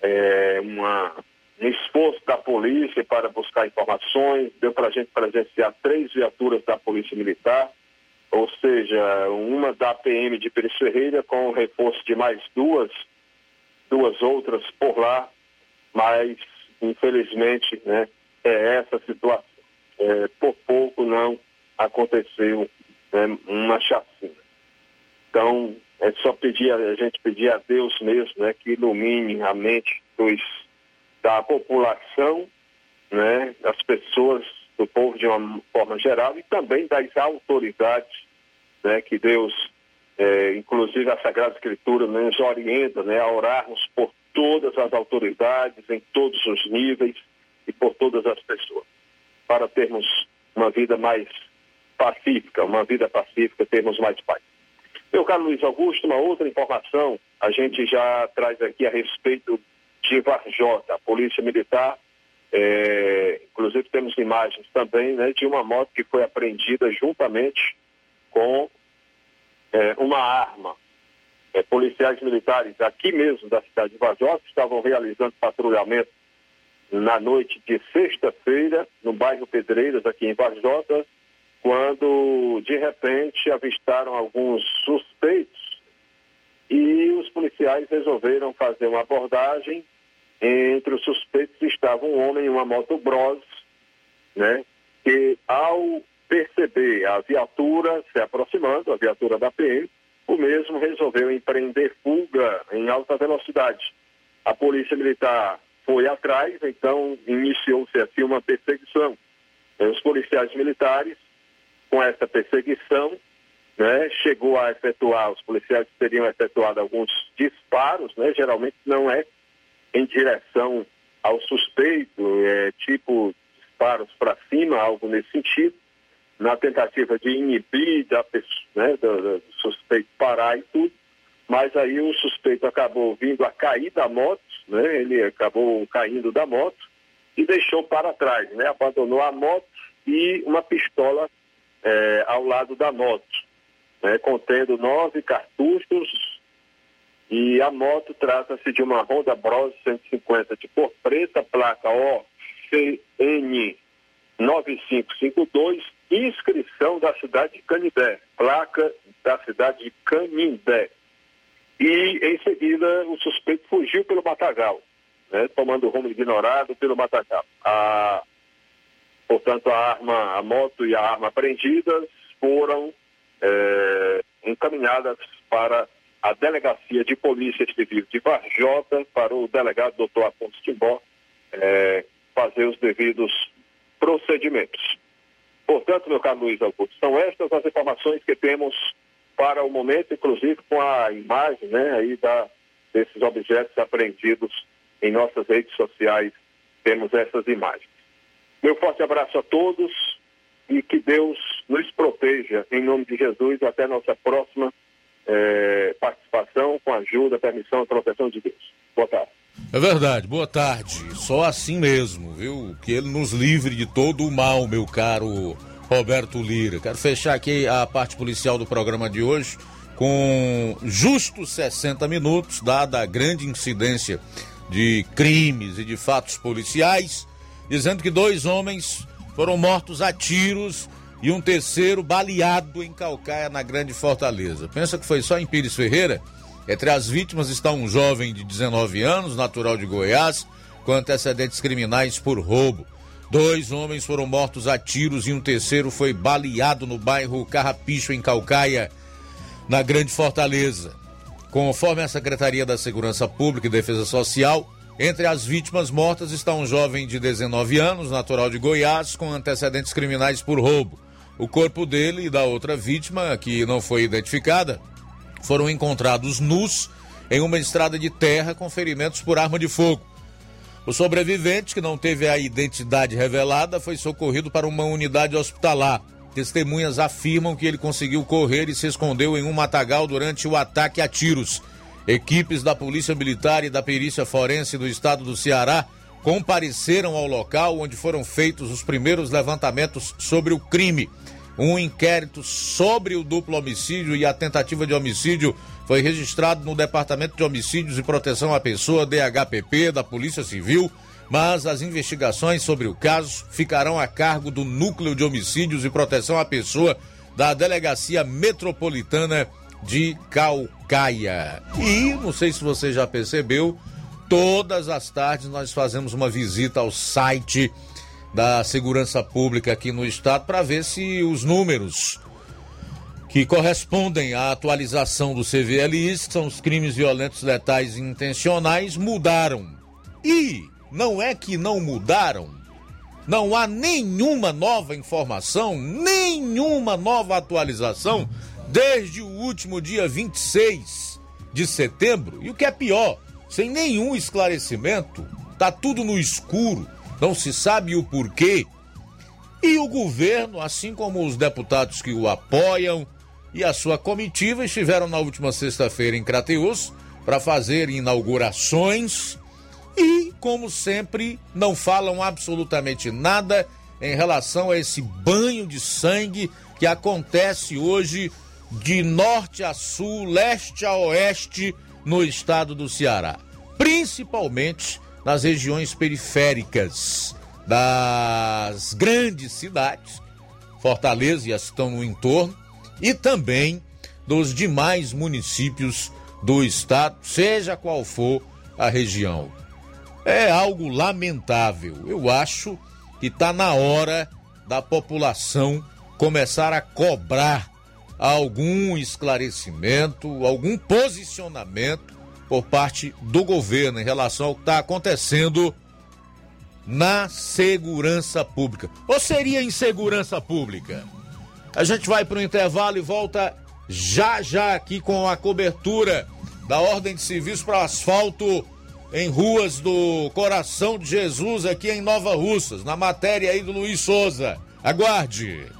É, uma, um esforço da polícia para buscar informações, deu para a gente presenciar três viaturas da Polícia Militar, ou seja, uma da PM de Pires Ferreira com o reforço de mais duas, duas outras por lá, mas infelizmente né, é essa situação. É, por pouco não aconteceu né, uma chacina. Então, é só pedir, a gente pedir a Deus mesmo né, que ilumine a mente dos, da população, né, das pessoas do povo de uma forma geral e também das autoridades, né, que Deus, é, inclusive a Sagrada Escritura, nos orienta né, a orarmos por todas as autoridades, em todos os níveis e por todas as pessoas, para termos uma vida mais pacífica, uma vida pacífica, termos mais paz. Meu caro Luiz Augusto, uma outra informação, a gente já traz aqui a respeito de Varjota, a Polícia Militar é, inclusive temos imagens também né, de uma moto que foi apreendida juntamente com é, uma arma. É, policiais militares aqui mesmo da cidade de Vajota estavam realizando patrulhamento na noite de sexta-feira no bairro Pedreiras, aqui em Vajota, quando de repente avistaram alguns suspeitos e os policiais resolveram fazer uma abordagem entre os suspeitos estava um homem em uma moto Bros, né? Que ao perceber a viatura se aproximando, a viatura da PM, o mesmo resolveu empreender fuga em alta velocidade. A polícia militar foi atrás, então iniciou-se assim uma perseguição. Os policiais militares com essa perseguição, né, chegou a efetuar, os policiais teriam efetuado alguns disparos, né, geralmente não é em direção ao suspeito, é tipo disparos para cima, algo nesse sentido, na tentativa de inibir da pessoa, né, do, do suspeito parar e tudo, mas aí o suspeito acabou vindo a cair da moto, né, ele acabou caindo da moto e deixou para trás, né, abandonou a moto e uma pistola é, ao lado da moto, né, contendo nove cartuchos e a moto trata-se de uma Honda Bros 150 de cor preta, placa OCN 9552, inscrição da cidade de Canindé, placa da cidade de Canindé. E em seguida o suspeito fugiu pelo matagal, né, tomando rumo ignorado pelo matagal. A, portanto, a arma, a moto e a arma apreendidas foram é, encaminhadas para a Delegacia de Polícia Civil de Varjota, para o delegado doutor Afonso Timbó é, fazer os devidos procedimentos. Portanto, meu caro Luiz Augusto, são estas as informações que temos para o momento, inclusive com a imagem né, aí da, desses objetos apreendidos em nossas redes sociais, temos essas imagens. Meu forte abraço a todos e que Deus nos proteja, em nome de Jesus, até nossa próxima é, participação, com ajuda, permissão e proteção de Deus. Boa tarde. É verdade, boa tarde. Só assim mesmo, viu? Que ele nos livre de todo o mal, meu caro Roberto Lira. Quero fechar aqui a parte policial do programa de hoje com justos 60 minutos, dada a grande incidência de crimes e de fatos policiais, dizendo que dois homens foram mortos a tiros e um terceiro baleado em Calcaia, na Grande Fortaleza. Pensa que foi só em Pires Ferreira? Entre as vítimas está um jovem de 19 anos, natural de Goiás, com antecedentes criminais por roubo. Dois homens foram mortos a tiros e um terceiro foi baleado no bairro Carrapicho, em Calcaia, na Grande Fortaleza. Conforme a Secretaria da Segurança Pública e Defesa Social, entre as vítimas mortas está um jovem de 19 anos, natural de Goiás, com antecedentes criminais por roubo. O corpo dele e da outra vítima, que não foi identificada, foram encontrados nus em uma estrada de terra com ferimentos por arma de fogo. O sobrevivente, que não teve a identidade revelada, foi socorrido para uma unidade hospitalar. Testemunhas afirmam que ele conseguiu correr e se escondeu em um matagal durante o ataque a tiros. Equipes da Polícia Militar e da Perícia Forense do estado do Ceará compareceram ao local onde foram feitos os primeiros levantamentos sobre o crime. Um inquérito sobre o duplo homicídio e a tentativa de homicídio foi registrado no Departamento de Homicídios e Proteção à Pessoa, DHPP, da Polícia Civil, mas as investigações sobre o caso ficarão a cargo do Núcleo de Homicídios e Proteção à Pessoa da Delegacia Metropolitana de Calcaia. E não sei se você já percebeu, todas as tardes nós fazemos uma visita ao site da Segurança Pública aqui no estado para ver se os números que correspondem à atualização do CVLI, que são os crimes violentos letais intencionais, mudaram. E não é que não mudaram, não há nenhuma nova informação, nenhuma nova atualização desde o último dia 26 de setembro. E o que é pior, sem nenhum esclarecimento, tá tudo no escuro não se sabe o porquê. E o governo, assim como os deputados que o apoiam e a sua comitiva, estiveram na última sexta-feira em Crateus para fazer inaugurações e, como sempre, não falam absolutamente nada em relação a esse banho de sangue que acontece hoje de norte a sul, leste a oeste no estado do Ceará, principalmente nas regiões periféricas das grandes cidades, Fortaleza e as que estão no entorno, e também dos demais municípios do estado, seja qual for a região. É algo lamentável. Eu acho que está na hora da população começar a cobrar algum esclarecimento, algum posicionamento por parte do governo em relação ao que está acontecendo na segurança pública. Ou seria insegurança pública? A gente vai para o intervalo e volta já já aqui com a cobertura da ordem de serviço para asfalto em ruas do Coração de Jesus aqui em Nova Russas, na matéria aí do Luiz Souza. Aguarde.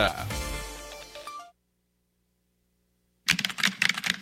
Yeah.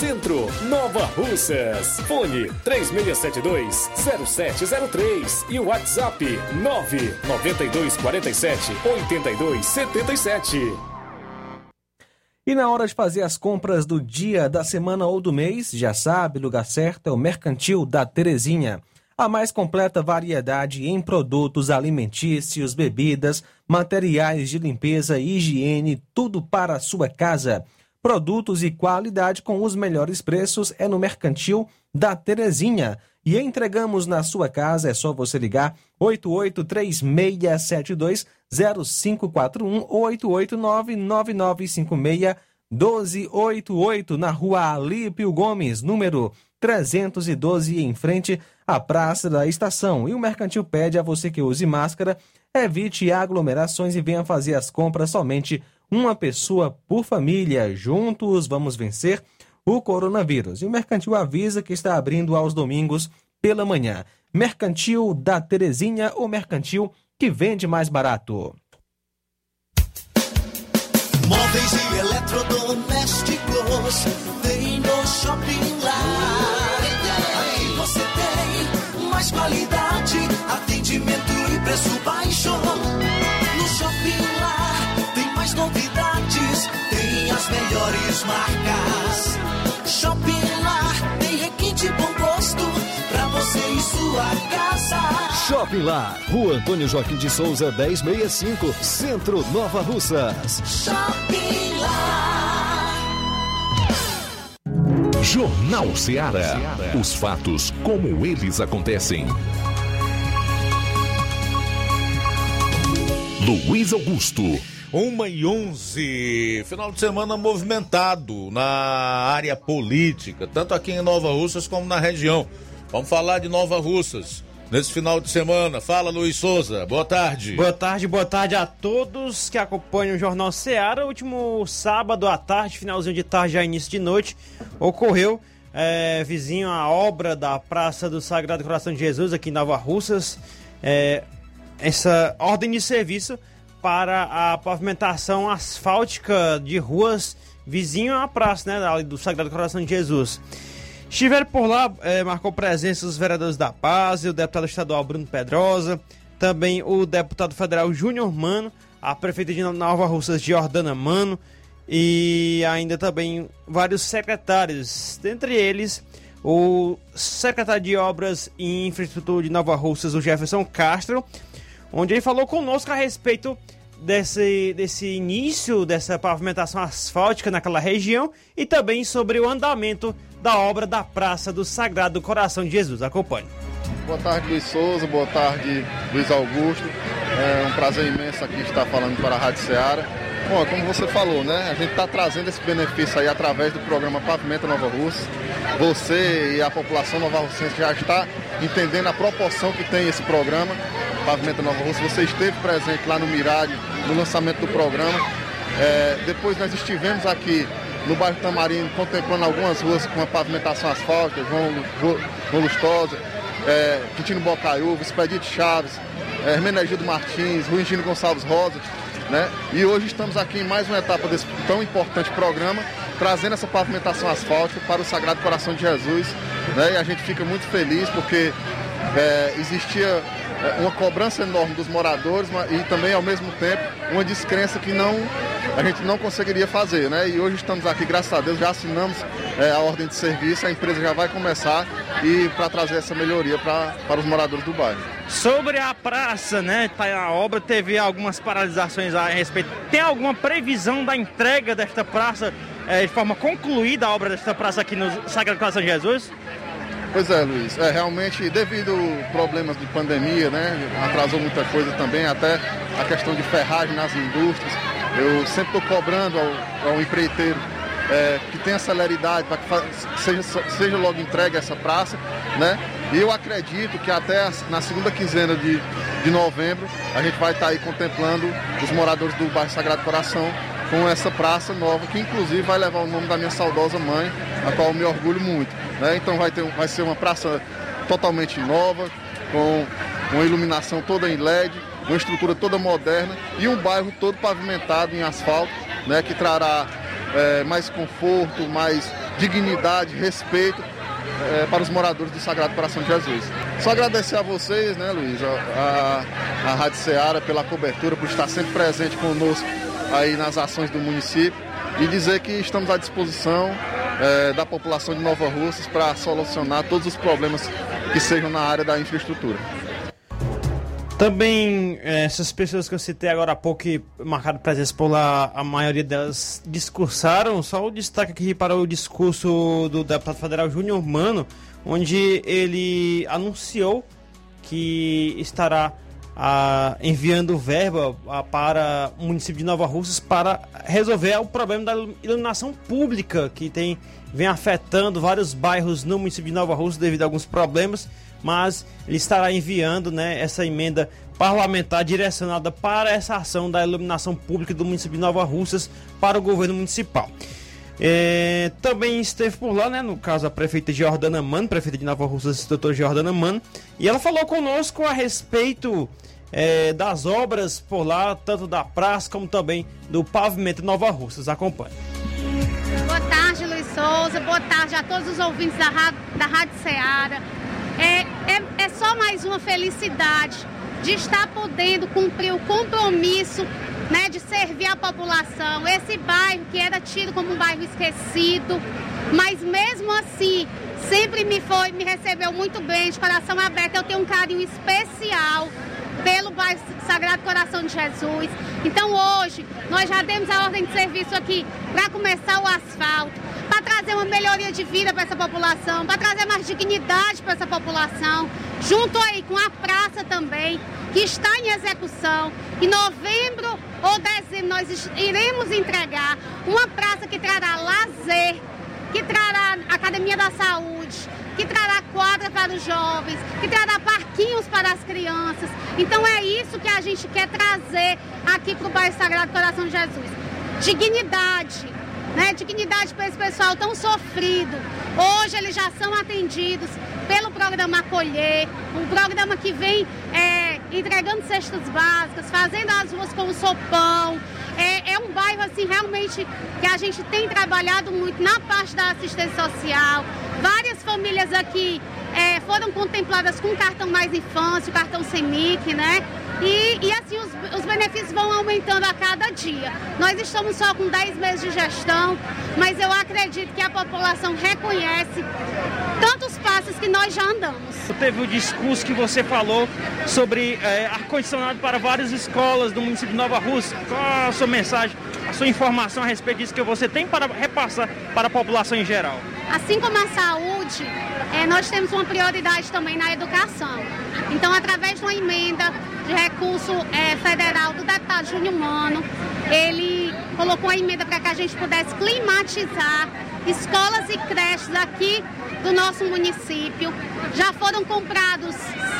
Centro, Nova Russas. Fone 3672-0703 e WhatsApp 99247-8277. E na hora de fazer as compras do dia, da semana ou do mês, já sabe, lugar certo é o Mercantil da Terezinha. A mais completa variedade em produtos alimentícios, bebidas, materiais de limpeza e higiene, tudo para a sua casa. Produtos e qualidade com os melhores preços é no Mercantil da Terezinha. E entregamos na sua casa, é só você ligar 8836720541 ou 88999561288 na rua Alípio Gomes, número 312, em frente à Praça da Estação. E o Mercantil pede a você que use máscara, evite aglomerações e venha fazer as compras somente uma pessoa por família. Juntos vamos vencer o coronavírus. E o Mercantil avisa que está abrindo aos domingos pela manhã. Mercantil da Terezinha ou Mercantil que vende mais barato. Móveis e eletrodomésticos tem no Shopping Lar. Aqui você tem mais qualidade, atendimento e preço baixo. Melhores marcas. Shopping Lar tem requinte bom gosto pra você e sua casa. Shopping Lá, Rua Antônio Joaquim de Souza, 1065, Centro Nova Russas. Shopping Lar. Jornal Ceará. Os fatos como eles acontecem. Luiz Augusto. Uma e onze, final de semana movimentado na área política, tanto aqui em Nova Russas como na região. Vamos falar de Nova Russas nesse final de semana. Fala, Luiz Souza. Boa tarde. Boa tarde, boa tarde a todos que acompanham o Jornal Seara. Último sábado à tarde, finalzinho de tarde, já início de noite, ocorreu é, vizinho à obra da Praça do Sagrado Coração de Jesus, aqui em Nova Russas. É, essa ordem de serviço para a pavimentação asfáltica de ruas vizinho à praça, né, do Sagrado Coração de Jesus. Estiveram por lá, eh, marcou presença os vereadores da Paz, o deputado estadual Bruno Pedrosa, também o deputado federal Júnior Mano, a prefeita de Nova Russas, Jordana Mano, e ainda também vários secretários, dentre eles o secretário de Obras e Infraestrutura de Nova Russas, o Jefferson Castro, onde ele falou conosco a respeito desse, desse início dessa pavimentação asfáltica naquela região e também sobre o andamento da obra da Praça do Sagrado Coração de Jesus. Acompanhe. Boa tarde, Luiz Souza. Boa tarde, Luiz Augusto. É um prazer imenso aqui estar falando para a Rádio Ceará. Bom, como você falou, né? A gente está trazendo esse benefício aí através do programa Pavimenta Nova Rússia. Você e a população nova russense já está entendendo a proporção que tem esse programa Pavimenta Nova Rússia. Você esteve presente lá no Mirade, no lançamento do programa. É, depois nós estivemos aqui no bairro Tamarino, contemplando algumas ruas com a pavimentação asfáltica, João, João Lustosa, é, Quintino Bocaiúva, Expedito Chaves, é, Hermenegildo Martins, Rui Gonçalves Rosa, né? E hoje estamos aqui em mais uma etapa desse tão importante programa, trazendo essa pavimentação asfáltica para o Sagrado Coração de Jesus, né? E a gente fica muito feliz porque é, existia uma cobrança enorme dos moradores e também, ao mesmo tempo, uma descrença que não, a gente não conseguiria fazer. Né? E hoje estamos aqui, graças a Deus, já assinamos é, a ordem de serviço, a empresa já vai começar e para trazer essa melhoria pra, para os moradores do bairro. Sobre a praça, né? Tá, a obra teve algumas paralisações a respeito. Tem alguma previsão da entrega desta praça é, de forma concluída a obra desta praça aqui no Sagrado Coração de Jesus? Pois é, Luiz. É, realmente, devido problemas de pandemia, né? Atrasou muita coisa também, até a questão de ferragem nas indústrias. Eu sempre estou cobrando ao, ao empreiteiro é, que tenha celeridade para que seja, seja logo entregue essa praça, né? E eu acredito que até na segunda quinzena de, de novembro a gente vai estar tá aí contemplando os moradores do bairro Sagrado Coração com essa praça nova, que inclusive vai levar o nome da minha saudosa mãe, a qual eu me orgulho muito. Né? Então vai, ter, vai ser uma praça totalmente nova, com uma iluminação toda em LED, uma estrutura toda moderna e um bairro todo pavimentado em asfalto, né? que trará é, mais conforto, mais dignidade, respeito é, para os moradores do Sagrado Coração de Jesus. Só agradecer a vocês, né, Luiz, a, a, a Rádio Ceará pela cobertura, por estar sempre presente conosco aí nas ações do município e dizer que estamos à disposição é, da população de Nova Russas para solucionar todos os problemas que sejam na área da infraestrutura. Também é, essas pessoas que eu citei agora há pouco e marcaram presença por lá, a maioria delas discursaram. Só o destaque aqui para o discurso do deputado federal Júnior Mano, onde ele anunciou que estará a, enviando verba a, para o município de Nova Russas para resolver o problema da iluminação pública que tem vem afetando vários bairros no município de Nova Russas devido a alguns problemas, mas ele estará enviando né, essa emenda parlamentar direcionada para essa ação da iluminação pública do município de Nova Russas para o governo municipal. É, também esteve por lá, né? No caso, a prefeita Jordana Mano, prefeita de Nova Russas, doutora Jordana Mano, e ela falou conosco a respeito é, das obras por lá, tanto da praça como também do pavimento Nova Russas. Acompanhe. Boa tarde, Luiz Souza. Boa tarde a todos os ouvintes da, da Rádio Ceará. É, é, é só mais uma felicidade de estar podendo cumprir o compromisso né, de servir a população. Esse bairro que era tido como um bairro esquecido, mas mesmo assim sempre me foi, me recebeu muito bem, de coração aberto. Eu tenho um carinho especial pelo bairro Sagrado Coração de Jesus. Então hoje nós já demos a ordem de serviço aqui para começar o asfalto, para trazer uma melhoria de vida para essa população, para trazer mais dignidade para essa população, junto aí com a praça também, que está em execução. Em novembro ou dezembro nós iremos entregar uma praça que trará lazer, que trará academia da saúde, que trará quadra para os jovens, que trará parquinhos para as crianças. Então é isso que a gente quer trazer aqui para o bairro Sagrado Coração de Jesus. Dignidade, né? Dignidade para esse pessoal tão sofrido. Hoje eles já são atendidos pelo programa Acolher, um programa que vem é, entregando cestas básicas, fazendo as ruas com o sopão, é, é, um bairro assim realmente que a gente tem trabalhado muito na parte da assistência social. Várias famílias aqui é, foram contempladas com cartão mais infância, cartão CEMIC, né? E, e assim os, os, benefícios vão aumentando a cada dia. Nós estamos só com 10 meses de gestão, mas eu acredito que a população reconhece tantos passos que nós já andamos. Teve o discurso que você falou sobre é, ar-condicionado para várias escolas do município de Nova Rússia. Qual a sua mensagem, a sua informação a respeito disso que você tem para repassar para a população em geral? Assim como a saúde, é, nós temos uma prioridade também na educação. Então, através de uma emenda de recurso é, federal do deputado Júnior Mano, ele colocou a emenda para que a gente pudesse climatizar escolas e creches aqui do nosso município. Já foram comprados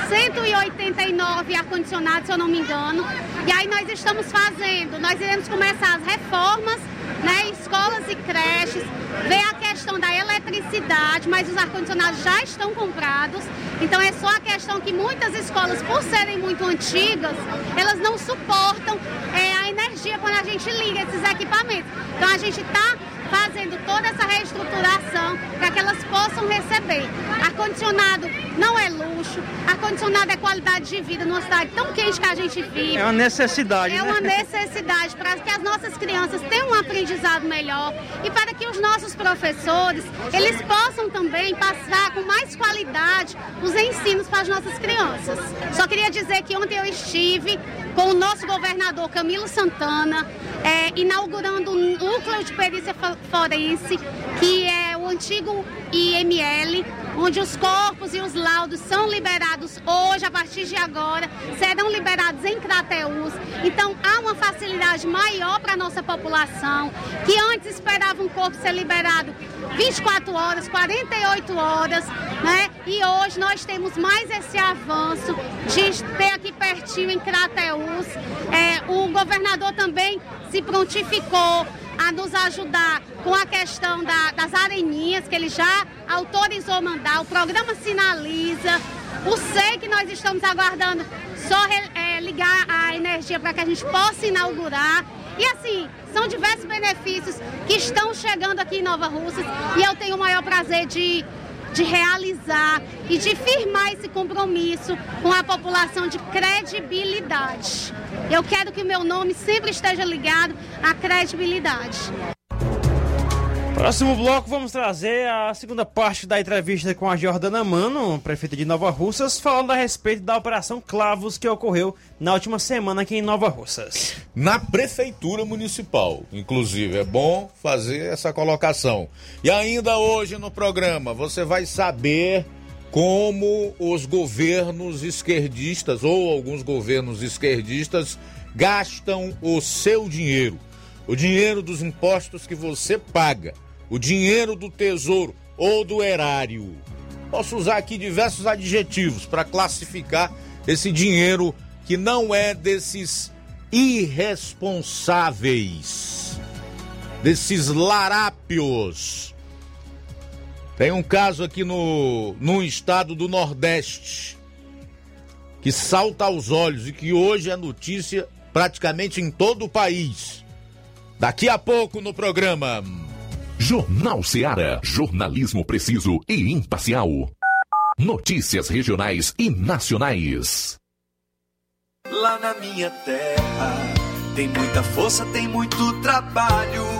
189 ar-condicionados, se eu não me engano. E aí nós estamos fazendo, nós iremos começar as reformas né, escolas e creches, vem a questão da eletricidade, mas os ar-condicionados já estão comprados. Então é só a questão que muitas escolas, por serem muito antigas, elas não suportam é, a energia quando a gente liga esses equipamentos. Então a gente está fazendo toda essa reestruturação para que elas possam receber. Ar-condicionado não é luxo, ar-condicionado é qualidade de vida numa cidade tão quente que a gente vive. É uma necessidade, É né? uma [LAUGHS] necessidade para que as nossas crianças tenham um aprendizado melhor e para que os nossos professores, eles possam também passar com mais qualidade os ensinos para as nossas crianças. Só queria dizer que ontem eu estive com o nosso governador Camilo Santana, é, inaugurando um núcleo de perícia fo- forense, que é o antigo IML, onde os corpos e os laudos são liberados hoje, a partir de agora, serão liberados em Crateús. Então há uma facilidade maior para a nossa população, que antes esperava um corpo ser liberado 24 horas, 48 horas, né? E hoje nós temos mais esse avanço de ter aqui pertinho em Crateús. É, o governador também se prontificou a nos ajudar com a questão da- das areninhas, que ele já autorizou mandar, o programa sinaliza, o SEI que nós estamos aguardando só é, ligar a energia para que a gente possa inaugurar. E assim, são diversos benefícios que estão chegando aqui em Nova Russas e eu tenho o maior prazer de, de realizar e de firmar esse compromisso com a população de credibilidade. Eu quero que o meu nome sempre esteja ligado à credibilidade. Próximo bloco, vamos trazer a segunda parte da entrevista com a Jordana Mano, prefeita de Nova Russas, falando a respeito da Operação Clavos que ocorreu na última semana aqui em Nova Russas. na prefeitura municipal. Inclusive, é bom fazer essa colocação. E ainda hoje no programa você vai saber como os governos esquerdistas ou alguns governos esquerdistas gastam o seu dinheiro, o dinheiro dos impostos que você paga, o dinheiro do tesouro ou do erário. Posso usar aqui diversos adjetivos para classificar esse dinheiro que não é desses irresponsáveis, desses larápios. Tem um caso aqui no, num estado do Nordeste que salta aos olhos e que hoje é notícia praticamente em todo o país. Daqui a pouco no programa. Jornal Seara. Jornalismo preciso e imparcial. Notícias regionais e nacionais. Lá na minha terra tem muita força, tem muito trabalho.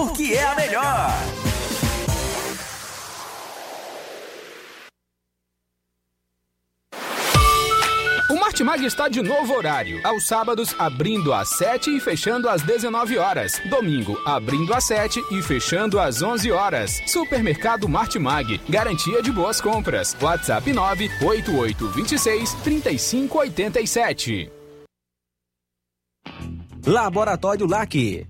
porque é a melhor. O Martimag está de novo horário. Aos sábados, abrindo às 7 e fechando às 19 horas. Domingo, abrindo às 7 e fechando às 11 horas. Supermercado Martimag. Garantia de boas compras. WhatsApp 98826 3587. Laboratório LAC.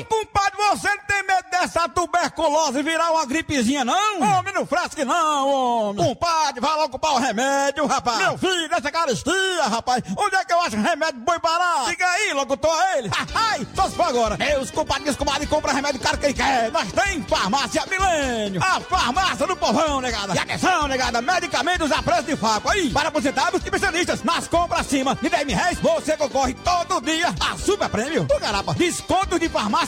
Ô, compadre, você não tem medo dessa tuberculose virar uma gripezinha, não? Homem, não fresque não, homem. Compadre, vai logo comprar o remédio, rapaz. Meu filho, essa caristia, rapaz. Onde é que eu acho remédio bom e barato? Diga aí, a ele. Ai, só se for agora. Meus compadres, comadre, compra remédio caro que ele quer. Nós tem farmácia Milênio. A farmácia do povão, negada. E atenção, negada, medicamentos a preço de faco. Aí, para aposentados e especialistas. Nas compras acima de 10 mil reais, você concorre todo dia a super prêmio. Tu garapa, desconto de farmácia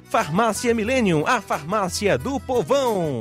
Farmácia Millennium, a farmácia do povão.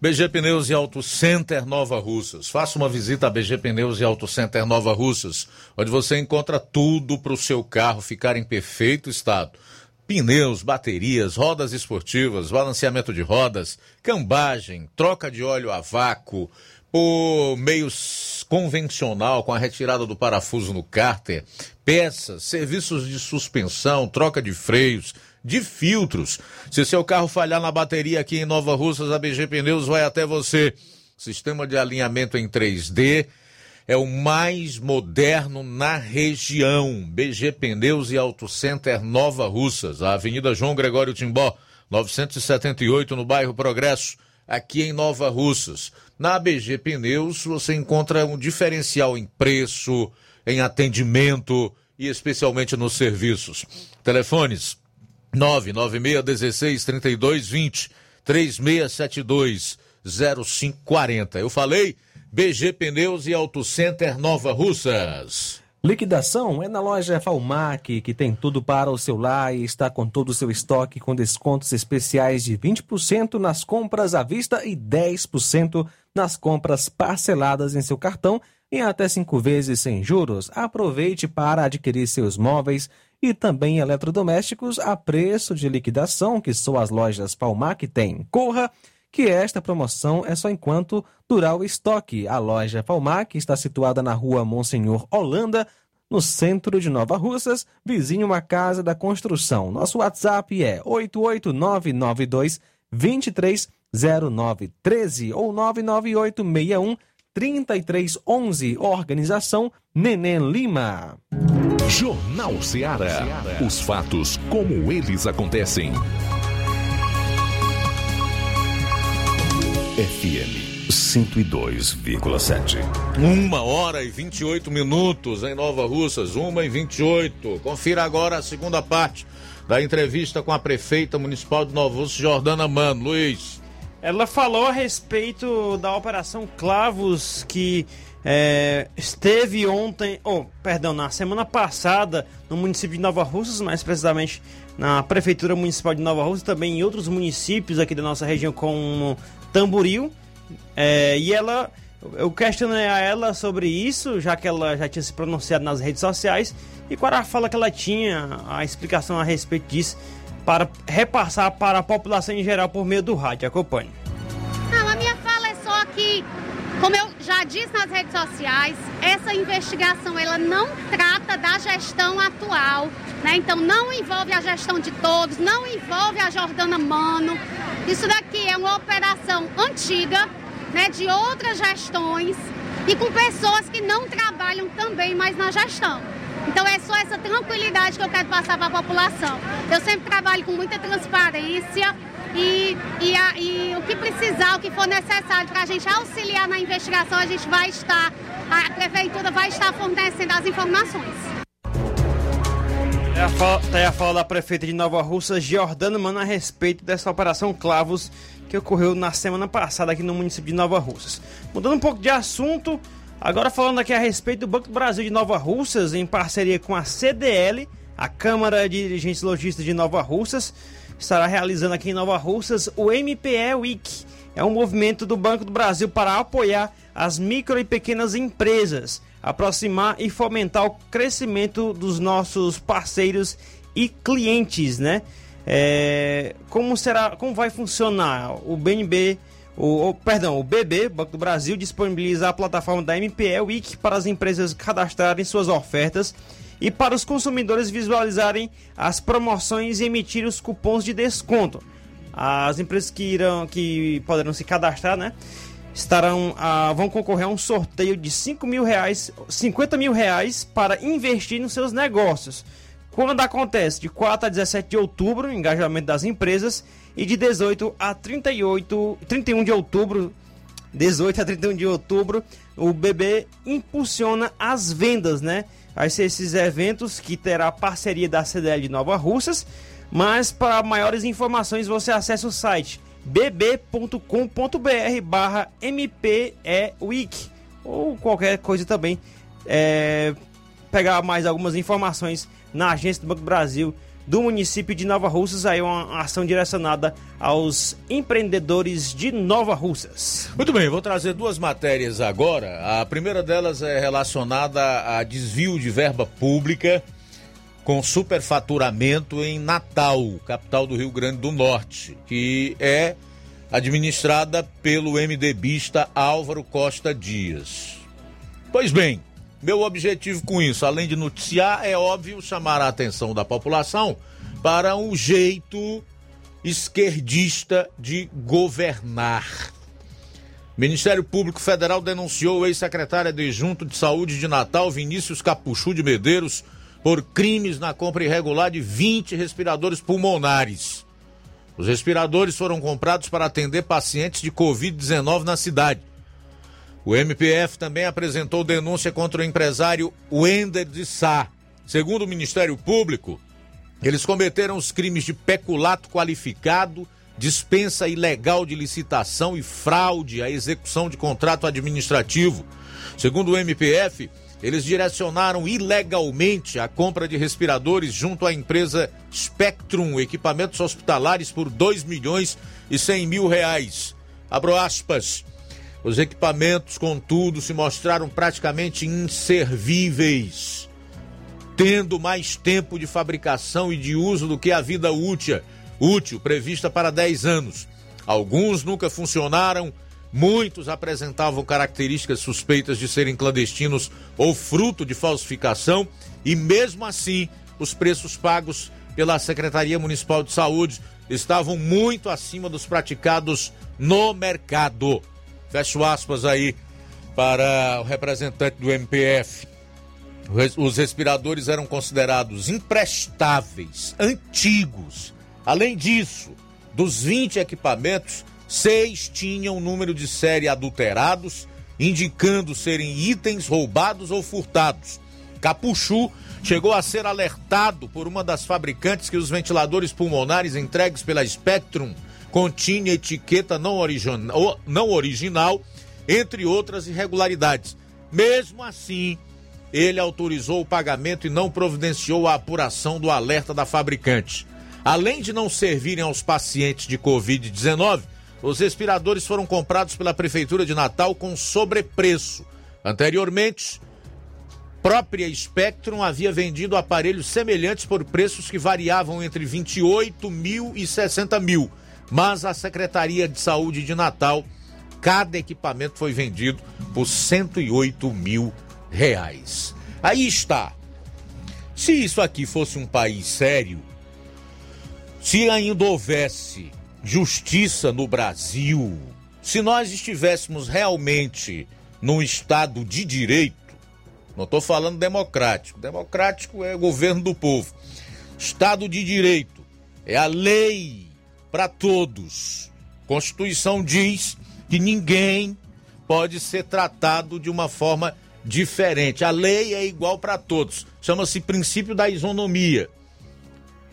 BG Pneus e Auto Center Nova Russas. Faça uma visita a BG Pneus e Auto Center Nova Russas, onde você encontra tudo para o seu carro ficar em perfeito estado. Pneus, baterias, rodas esportivas, balanceamento de rodas, cambagem, troca de óleo a vácuo, por meios convencional, com a retirada do parafuso no cárter, peças, serviços de suspensão, troca de freios, de filtros. Se seu carro falhar na bateria aqui em Nova Russas, a BG Pneus vai até você. Sistema de alinhamento em 3D é o mais moderno na região. BG Pneus e Auto Center Nova Russas, a Avenida João Gregório Timbó, 978, no bairro Progresso, aqui em Nova Russas. Na BG Pneus você encontra um diferencial em preço, em atendimento e especialmente nos serviços. Telefones 996 3220 3672 0540. Eu falei BG Pneus e Auto Center Nova Russas. Liquidação é na loja Falmac, que tem tudo para o seu lar e está com todo o seu estoque com descontos especiais de 20% nas compras à vista e 10% nas compras parceladas em seu cartão em até cinco vezes sem juros. Aproveite para adquirir seus móveis e também eletrodomésticos a preço de liquidação que só as lojas Falmac têm. Corra! que esta promoção é só enquanto durar o estoque. A loja Palmac está situada na rua Monsenhor Holanda, no centro de Nova Russas, vizinho uma casa da construção. Nosso WhatsApp é 88992 230913 ou 99861 3311. Organização Neném Lima. Jornal Ceará. Os fatos como eles acontecem. FM 102,7. Uma hora e 28 minutos em Nova Russas, uma e 28. Confira agora a segunda parte da entrevista com a prefeita municipal de Nova Russas, Jordana Mano. Luiz. Ela falou a respeito da Operação Clavos que é, esteve ontem, oh, perdão, na semana passada no município de Nova Russas, mais precisamente na Prefeitura Municipal de Nova Russas, também em outros municípios aqui da nossa região, como Tamboril. É, e ela, eu questionei a ela sobre isso, já que ela já tinha se pronunciado nas redes sociais, e qual era a fala que ela tinha, a explicação a respeito disso, para repassar para a população em geral por meio do rádio. Acompanhe. Não, a minha fala é só que, como eu já disse nas redes sociais, essa investigação ela não trata da gestão atual, né? Então não envolve a gestão de todos, não envolve a Jordana Mano. Isso daqui é uma operação antiga, né, de outras gestões e com pessoas que não trabalham também mais na gestão. Então é só essa tranquilidade que eu quero passar para a população. Eu sempre trabalho com muita transparência e, e, a, e o que precisar, o que for necessário para a gente auxiliar na investigação, a gente vai estar, a prefeitura vai estar fornecendo as informações. É a fala, aí a fala da prefeita de Nova Russa, Giordano Mano, a respeito dessa operação Clavos que ocorreu na semana passada aqui no município de Nova Russas. Mudando um pouco de assunto, agora falando aqui a respeito do Banco do Brasil de Nova Russas, em parceria com a CDL, a Câmara de Dirigentes Logistas de Nova Russas, estará realizando aqui em Nova Russas o MPE Week. É um movimento do Banco do Brasil para apoiar as micro e pequenas empresas, aproximar e fomentar o crescimento dos nossos parceiros e clientes, né? É, como será, como vai funcionar o BNB, o, o, perdão, o BB, Banco do Brasil, disponibiliza a plataforma da MPE Week para as empresas cadastrarem suas ofertas e para os consumidores visualizarem as promoções e emitir os cupons de desconto. As empresas que irão, que poderão se cadastrar, né, estarão, ah, vão concorrer a um sorteio de 5 mil reais, 50 mil reais para investir nos seus negócios. Quando acontece? De 4 a 17 de outubro, engajamento das empresas, e de 18 a 38, 31 de outubro, 18 a 31 de outubro, o BB impulsiona as vendas, né? Ser esses eventos que terá parceria da CDL de Nova Russas, mas para maiores informações você acessa o site bb.com.br barra mpeweek ou qualquer coisa também é, pegar mais algumas informações na agência do Banco do Brasil do município de Nova Russas, aí uma ação direcionada aos empreendedores de Nova Russas. Muito bem, vou trazer duas matérias agora. A primeira delas é relacionada a desvio de verba pública com superfaturamento em Natal, capital do Rio Grande do Norte, que é administrada pelo MDBista Álvaro Costa Dias. Pois bem, meu objetivo com isso, além de noticiar, é óbvio chamar a atenção da população para um jeito esquerdista de governar. Ministério Público Federal denunciou o ex-secretário adjunto de Saúde de Natal, Vinícius Capuchu de Medeiros, por crimes na compra irregular de 20 respiradores pulmonares. Os respiradores foram comprados para atender pacientes de Covid-19 na cidade. O MPF também apresentou denúncia contra o empresário Wender de Sá. Segundo o Ministério Público, eles cometeram os crimes de peculato qualificado, dispensa ilegal de licitação e fraude à execução de contrato administrativo. Segundo o MPF, eles direcionaram ilegalmente a compra de respiradores junto à empresa Spectrum Equipamentos Hospitalares por 2 milhões e 100 mil reais. Abro aspas. Os equipamentos, contudo, se mostraram praticamente inservíveis, tendo mais tempo de fabricação e de uso do que a vida útil, útil prevista para 10 anos. Alguns nunca funcionaram, muitos apresentavam características suspeitas de serem clandestinos ou fruto de falsificação, e mesmo assim, os preços pagos pela Secretaria Municipal de Saúde estavam muito acima dos praticados no mercado. Fecho aspas aí para o representante do MPF. Os respiradores eram considerados imprestáveis, antigos. Além disso, dos 20 equipamentos, seis tinham número de série adulterados, indicando serem itens roubados ou furtados. Capuchu chegou a ser alertado por uma das fabricantes que os ventiladores pulmonares entregues pela Spectrum continha etiqueta não, origina, não original, entre outras irregularidades. Mesmo assim, ele autorizou o pagamento e não providenciou a apuração do alerta da fabricante. Além de não servirem aos pacientes de Covid-19, os respiradores foram comprados pela Prefeitura de Natal com sobrepreço. Anteriormente, própria Spectrum havia vendido aparelhos semelhantes por preços que variavam entre 28 mil e 60 mil, mas a Secretaria de Saúde de Natal, cada equipamento foi vendido por 108 mil reais. Aí está. Se isso aqui fosse um país sério, se ainda houvesse justiça no Brasil, se nós estivéssemos realmente num estado de direito, não estou falando democrático, democrático é governo do povo. Estado de direito é a lei para todos. Constituição diz que ninguém pode ser tratado de uma forma diferente. A lei é igual para todos. Chama-se princípio da isonomia.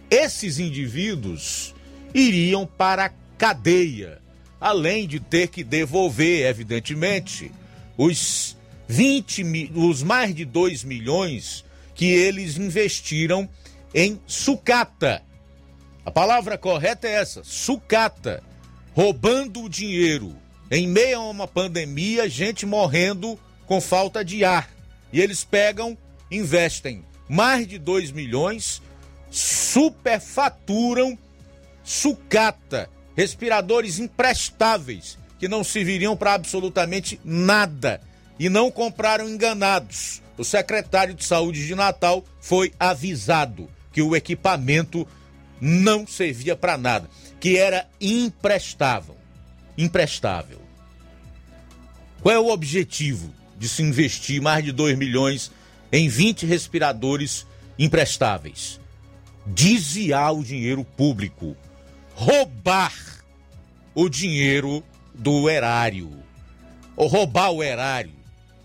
Esses indivíduos iriam para a cadeia, além de ter que devolver, evidentemente, os 20 os mais de 2 milhões que eles investiram em sucata. A palavra correta é essa, sucata, roubando o dinheiro. Em meio a uma pandemia, gente morrendo com falta de ar. E eles pegam, investem mais de 2 milhões, superfaturam sucata, respiradores imprestáveis que não serviriam para absolutamente nada e não compraram enganados. O secretário de Saúde de Natal foi avisado que o equipamento não servia para nada, que era imprestável. Imprestável. Qual é o objetivo de se investir mais de 2 milhões em 20 respiradores imprestáveis. Desviar o dinheiro público, roubar o dinheiro do erário, ou roubar o erário.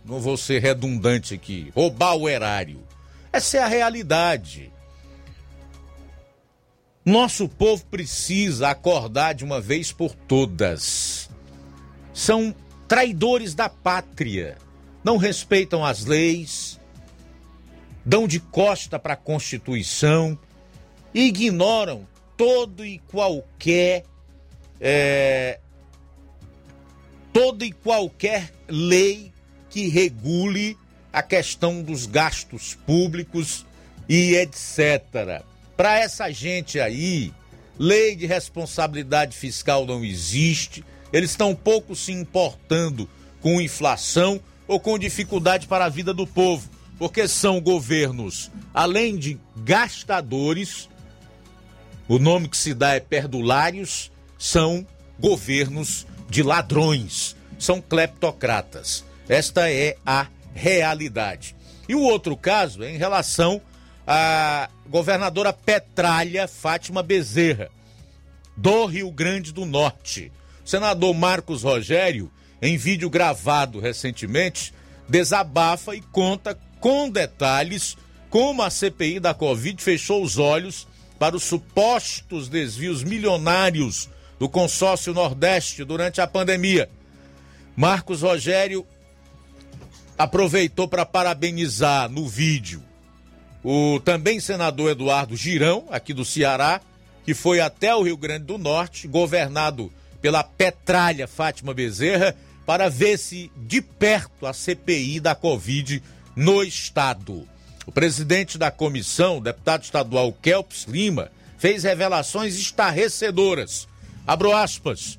Não vou ser redundante aqui. Roubar o erário. Essa é a realidade. Nosso povo precisa acordar de uma vez por todas. São traidores da pátria não respeitam as leis, dão de costa para a Constituição, ignoram todo e qualquer é, toda e qualquer lei que regule a questão dos gastos públicos e etc. Para essa gente aí, lei de responsabilidade fiscal não existe, eles estão pouco se importando com inflação ou com dificuldade para a vida do povo, porque são governos, além de gastadores, o nome que se dá é perdulários, são governos de ladrões, são cleptocratas. Esta é a realidade. E o outro caso é em relação à governadora Petralha Fátima Bezerra, do Rio Grande do Norte. O senador Marcos Rogério em vídeo gravado recentemente, desabafa e conta com detalhes como a CPI da Covid fechou os olhos para os supostos desvios milionários do consórcio Nordeste durante a pandemia. Marcos Rogério aproveitou para parabenizar no vídeo o também senador Eduardo Girão, aqui do Ceará, que foi até o Rio Grande do Norte, governado pela Petralha Fátima Bezerra, para ver se de perto a CPI da Covid no estado. O presidente da comissão, deputado estadual Kelps Lima, fez revelações estarrecedoras. Abro aspas.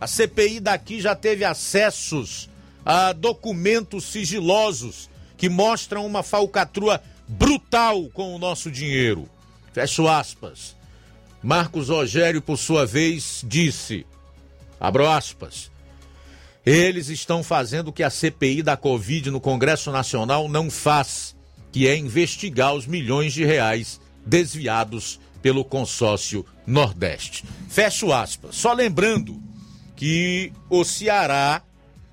A CPI daqui já teve acessos a documentos sigilosos que mostram uma falcatrua brutal com o nosso dinheiro. Fecho aspas. Marcos Rogério, por sua vez, disse: abro aspas. Eles estão fazendo o que a CPI da Covid no Congresso Nacional não faz, que é investigar os milhões de reais desviados pelo consórcio Nordeste. Fecho aspas. Só lembrando que o Ceará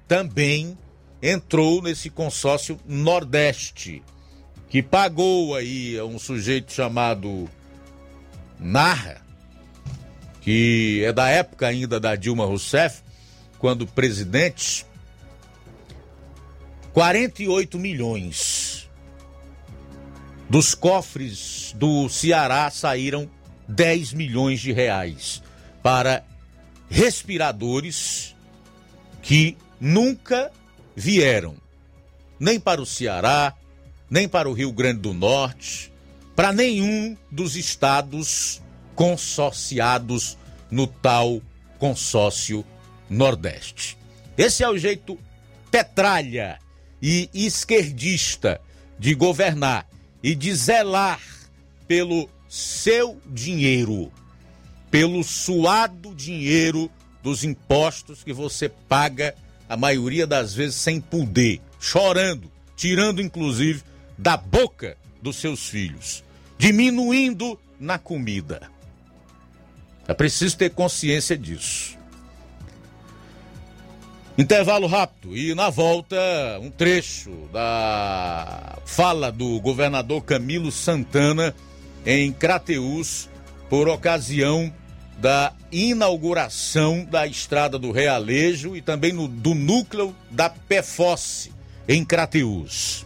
também entrou nesse consórcio Nordeste, que pagou aí a um sujeito chamado Narra que é da época ainda da Dilma Rousseff, quando presidente, 48 milhões dos cofres do Ceará saíram 10 milhões de reais para respiradores que nunca vieram nem para o Ceará, nem para o Rio Grande do Norte, para nenhum dos estados consorciados no tal consórcio Nordeste. Esse é o jeito petralha e esquerdista de governar e de zelar pelo seu dinheiro, pelo suado dinheiro dos impostos que você paga, a maioria das vezes sem poder, chorando, tirando inclusive da boca dos seus filhos, diminuindo na comida. É preciso ter consciência disso. Intervalo rápido e na volta um trecho da fala do governador Camilo Santana em Crateús por ocasião da inauguração da estrada do Realejo e também no, do núcleo da PEFOSSE em Crateús.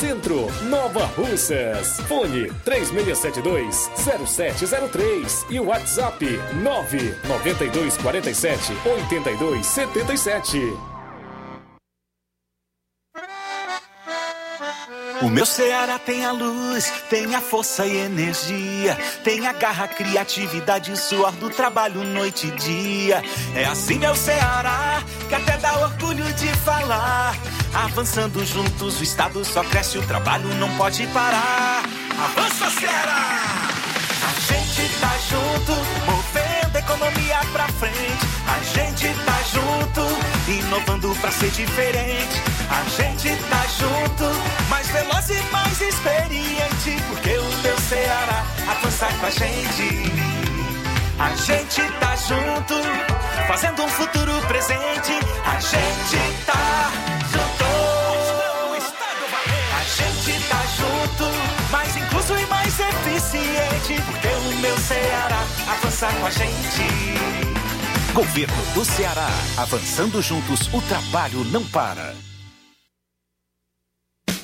Centro, Nova Russas. Fone 3672-0703 e o WhatsApp 99247-8277. O meu Ceará tem a luz, tem a força e energia, tem a garra, criatividade e suor do trabalho noite e dia. É assim meu Ceará, que até dá orgulho de falar. Avançando juntos, o estado só cresce, o trabalho não pode parar. Avança Ceará! A gente tá junto, movendo a economia pra frente. A gente tá junto, inovando pra ser diferente. A gente tá junto, mais veloz e mais experiente. Porque o teu Ceará avança com a gente. A gente tá junto, fazendo um futuro presente. A gente tá incluso e mais eficiente. Porque o meu Ceará avança com a gente. Governo do Ceará. Avançando juntos, o trabalho não para.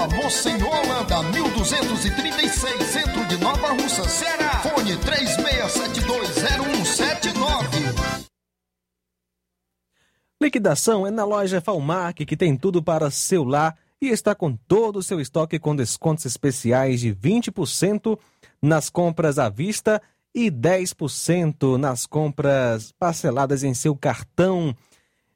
Rua Monsenhor Holanda, 1236, centro de Nova Russa, Ceará. Fone 36720179. Liquidação é na loja Falmac, que tem tudo para seu lar e está com todo o seu estoque com descontos especiais de 20% nas compras à vista e 10% nas compras parceladas em seu cartão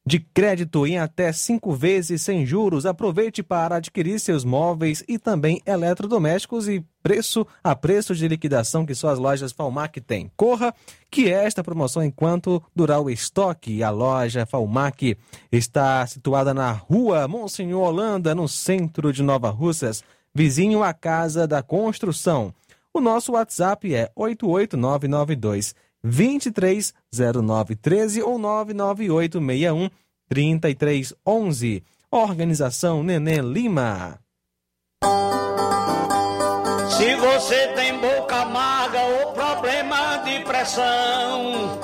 de crédito em até cinco vezes sem juros. Aproveite para adquirir seus móveis e também eletrodomésticos e preço a preço de liquidação que suas lojas Falmac têm. Corra, que esta promoção enquanto durar o estoque. A loja Falmac está situada na rua Monsenhor Holanda, no centro de Nova Russas, vizinho à Casa da Construção. O nosso WhatsApp é 88992 230913 ou 99861 3311. Organização Nenê Lima. Se você tem boca amarga ou problema de pressão,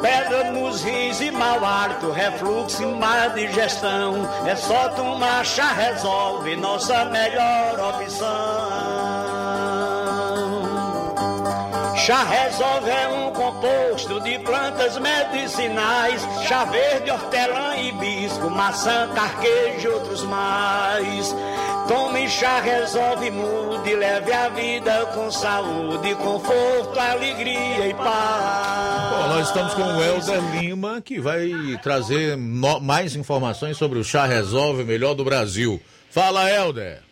pedra nos rins e mau hálito, refluxo e má digestão, é só tomar chá resolve, nossa melhor opção. Chá resolve é um composto de plantas medicinais, chá verde, hortelã, hibisco, maçã, carquejo e outros mais. Tome chá, resolve, mude, leve a vida com saúde, conforto, alegria e paz. Bom, nós estamos com o Helder Lima, que vai trazer no- mais informações sobre o Chá Resolve Melhor do Brasil. Fala, Helder.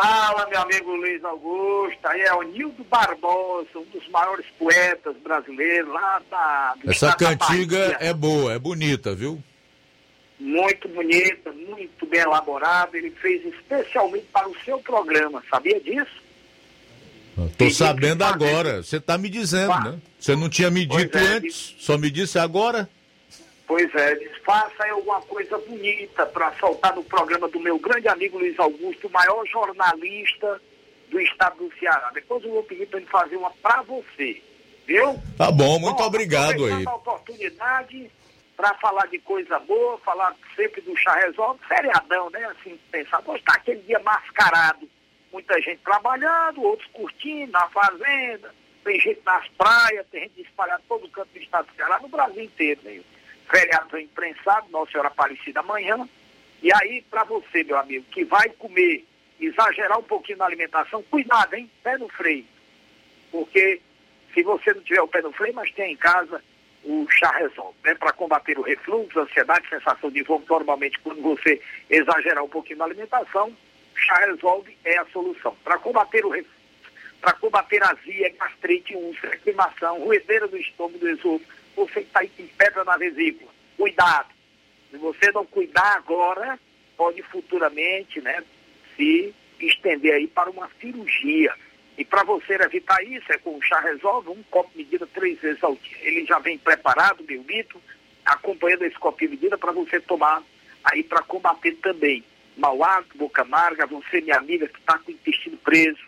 Fala, meu amigo Luiz Augusto. Aí é o Nildo Barbosa, um dos maiores poetas brasileiros lá da. Essa cantiga é boa, é bonita, viu? Muito bonita, muito bem elaborada. Ele fez especialmente para o seu programa, sabia disso? Tô sabendo agora. Você tá me dizendo, né? Você não tinha me dito é, antes, só me disse agora? Pois é, diz, faça alguma coisa bonita para soltar no programa do meu grande amigo Luiz Augusto, o maior jornalista do estado do Ceará. Depois eu vou pedir para ele fazer uma para você, viu? Tá bom, muito obrigado aproveitando aí. a oportunidade para falar de coisa boa, falar sempre do chá resolve, feriadão, né? Assim, pensar, hoje está aquele dia mascarado, muita gente trabalhando, outros curtindo na fazenda, tem gente nas praias, tem gente espalhada todo o canto do estado do Ceará, no Brasil inteiro, né? Feriado imprensado, Nossa Senhora Aparecida amanhã. E aí, para você, meu amigo, que vai comer, exagerar um pouquinho na alimentação, cuidado, hein? Pé no freio. Porque se você não tiver o pé no freio, mas tem em casa o chá resolve, né? Para combater o refluxo, ansiedade, sensação de vômito, normalmente quando você exagerar um pouquinho na alimentação, chá resolve é a solução. Para combater o refluxo, para combater azia, gastrite, úlcera, queimação, ruedeira do estômago, do esôfago, você está aí com pedra na vesícula, cuidado. Se você não cuidar agora, pode futuramente, né, se estender aí para uma cirurgia. E para você evitar isso, é com o chá resolve, um copo medida três vezes ao dia. Ele já vem preparado, meio litro, acompanhando esse copinho medida para você tomar aí para combater também mau hálito, boca amarga, você, minha amiga, que está com o intestino preso,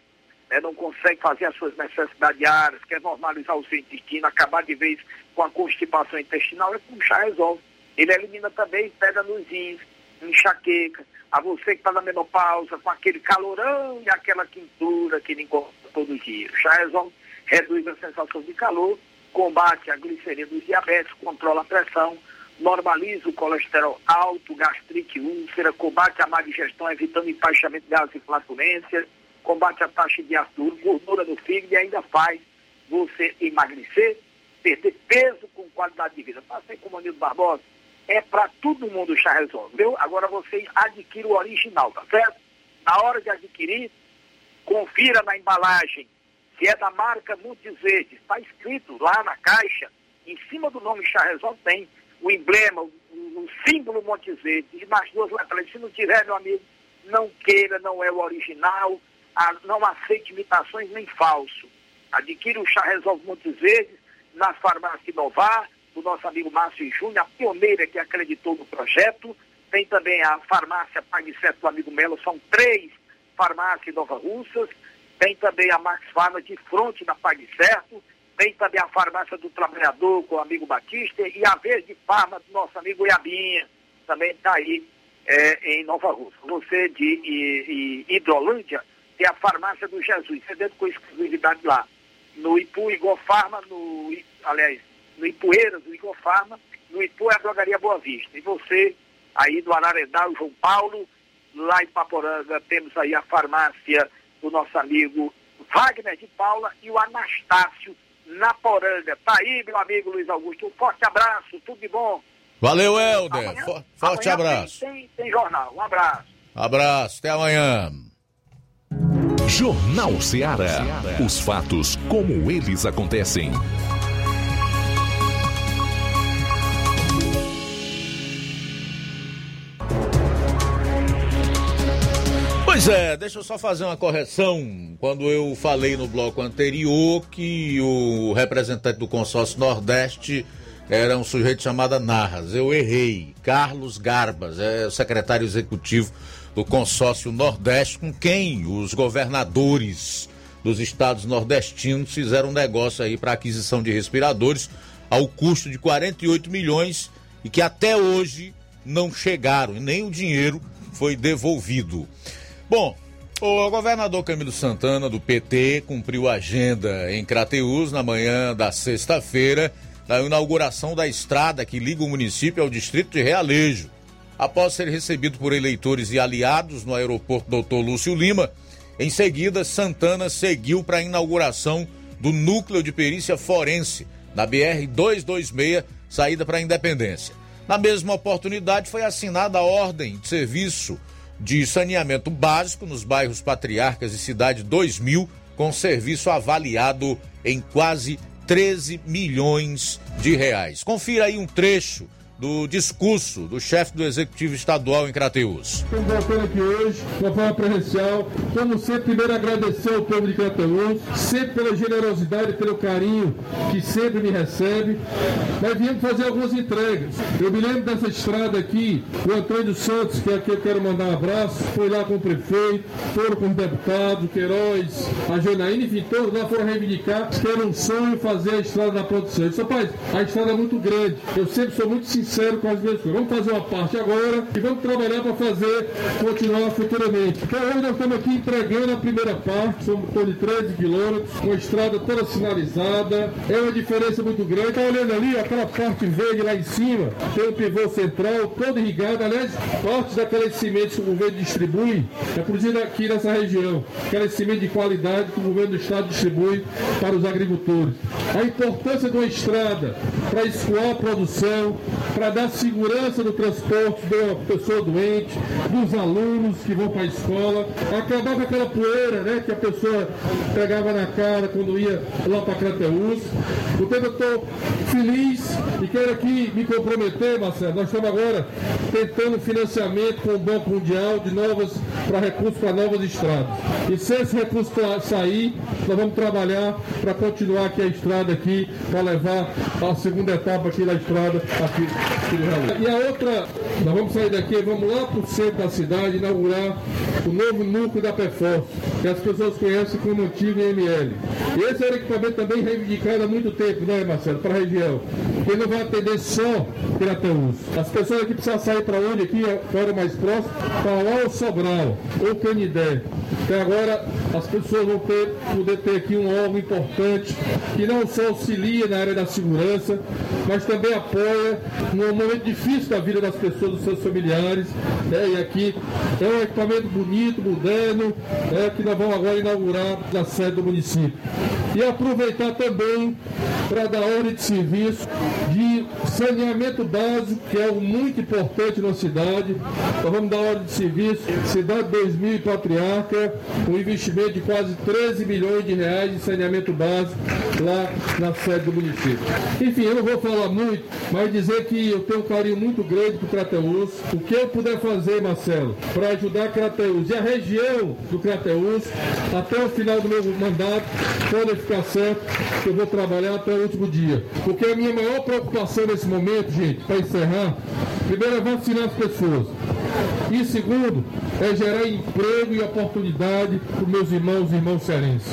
né, não consegue fazer as suas necessidades diárias, quer normalizar o seu intestino, acabar de vez com a constipação intestinal, é com o chá resolve. Ele elimina também pedra nos rins, enxaqueca. A você que está na menopausa, com aquele calorão e aquela quintura que ele encontra todo dia. O chá resolve, reduz a sensação de calor, combate a gliceria dos diabetes, controla a pressão, normaliza o colesterol alto, gastrite, úlcera, combate a má digestão, evitando empaixamento de gases e flatulência, combate a taxa de úrico, gordura no fígado e ainda faz você emagrecer, perder peso com qualidade de vida. Passei com o Manilo Barbosa, é para todo mundo o chá resolve, viu? Agora você adquire o original, tá certo? Na hora de adquirir, confira na embalagem se é da marca Montes Verdes. Está escrito lá na caixa, em cima do nome chá resolve tem o emblema, o, símbolo Montes e mais duas letras. Se não tiver, meu amigo, não queira, não é o original, não aceite imitações nem falso. Adquira o chá Resolve Montes Verdes na farmácia Inovar, do nosso amigo Márcio Júnior, a pioneira que acreditou no projeto. Tem também a farmácia Pague Certo do amigo Melo, são três farmácias Nova Russas. Tem também a Max Farma de fronte na Pague Certo. Tem também a farmácia do Trabalhador com o amigo Batista e a Verde Farma do nosso amigo Iabinha. Também está aí é, em Nova Rússia. Você de e, e Hidrolândia tem a farmácia do Jesus, cedendo com exclusividade lá. No Ipu Igor Farma, no, aliás, no Ipueiras, do Igor Farma, no Ipu é a drogaria Boa Vista. E você, aí do Ararendá, o João Paulo, lá em Paporanga, temos aí a farmácia do nosso amigo Wagner de Paula e o Anastácio na Poranga. Tá aí, meu amigo Luiz Augusto. Um forte abraço, tudo de bom. Valeu, Helder. Amanhã, forte amanhã abraço. Tem, tem, tem jornal. Um abraço. Abraço, até amanhã. Jornal Ceará. Os fatos como eles acontecem. Pois é, deixa eu só fazer uma correção. Quando eu falei no bloco anterior que o representante do consórcio Nordeste era um sujeito chamado Narras, eu errei. Carlos Garbas, é o secretário executivo do consórcio Nordeste, com quem os governadores dos estados nordestinos fizeram um negócio aí para aquisição de respiradores ao custo de 48 milhões e que até hoje não chegaram e nem o dinheiro foi devolvido. Bom, o governador Camilo Santana, do PT, cumpriu a agenda em Crateús na manhã da sexta-feira, da inauguração da estrada que liga o município ao distrito de Realejo. Após ser recebido por eleitores e aliados no aeroporto Doutor Lúcio Lima, em seguida, Santana seguiu para a inauguração do Núcleo de Perícia Forense, na BR-226, saída para a Independência. Na mesma oportunidade, foi assinada a ordem de serviço de saneamento básico nos bairros Patriarcas e Cidade 2000, com serviço avaliado em quase 13 milhões de reais. Confira aí um trecho do discurso do chefe do Executivo Estadual em Crateús. Estamos voltando aqui hoje, de uma forma presencial. Como sempre, primeiro agradecer ao povo de Crateús, sempre pela generosidade, pelo carinho que sempre me recebe. Mas viemos fazer algumas entregas. Eu me lembro dessa estrada aqui, o Antônio Santos, que aqui eu quero mandar um abraço, foi lá com o prefeito, foram com o deputado, Queiroz, a Janaína, enfim, todos lá foram reivindicar que era um sonho fazer a estrada da produção. Eu disse, rapaz, a estrada é muito grande. Eu sempre sou muito sincero sincero com as. Vamos fazer uma parte agora e vamos trabalhar para fazer, continuar futuramente. Então hoje nós estamos aqui entregando a primeira parte, são em de 13 quilômetros, uma estrada toda sinalizada, é uma diferença muito grande. Está olhando ali, aquela parte verde lá em cima, tem um pivô central, todo irrigado, aliás, partes daquelas sementes que o governo distribui, é produzida aqui nessa região, aquelas sementes de qualidade que o governo do estado distribui para os agricultores. A importância de uma estrada para escoar a produção, para dar segurança no transporte da pessoa doente, dos alunos que vão para a escola, acabar com aquela poeira né, que a pessoa pegava na cara quando ia lá para Crateús. Portanto, eu estou feliz e quero aqui me comprometer, Marcelo. Nós estamos agora tentando financiamento com o Banco Mundial de novas para recursos para novas estradas. E se esse recurso sair, nós vamos trabalhar para continuar aqui a estrada aqui, para levar a segunda etapa aqui da estrada aqui e a outra, nós vamos sair daqui, vamos lá para o centro da cidade inaugurar o novo núcleo da Perforce, que as pessoas conhecem como antigo IML. Esse é um equipamento também reivindicado há muito tempo, né, Marcelo, para a região. Que não vai atender só Pirateus. As pessoas aqui precisam sair para onde aqui, fora mais próximo, para lá ou Sobral, ou Canidé. Até agora as pessoas vão ter, poder ter aqui um órgão importante que não só auxilia na área da segurança, mas também apoia num momento difícil da vida das pessoas, dos seus familiares. Né? E aqui é um equipamento bonito, moderno, né? que nós vamos agora inaugurar na sede do município. E aproveitar também para dar ordem de serviço de saneamento básico, que é algo muito importante na cidade. Nós vamos dar ordem de serviço, cidade 2000 e Patriarca, um investimento de quase 13 milhões de reais de saneamento básico lá na sede do município. Enfim, eu não vou falar muito, mas dizer que eu tenho um carinho muito grande por Crateus. O que eu puder fazer, Marcelo, para ajudar Crateus e a região do Crateus até o final do meu mandato, quando certo, eu vou trabalhar até o último dia. Porque a minha maior preocupação nesse momento, gente, para encerrar, primeiro é vacinar as pessoas. E segundo, é gerar emprego e oportunidade para os meus irmãos e irmãos cearenses.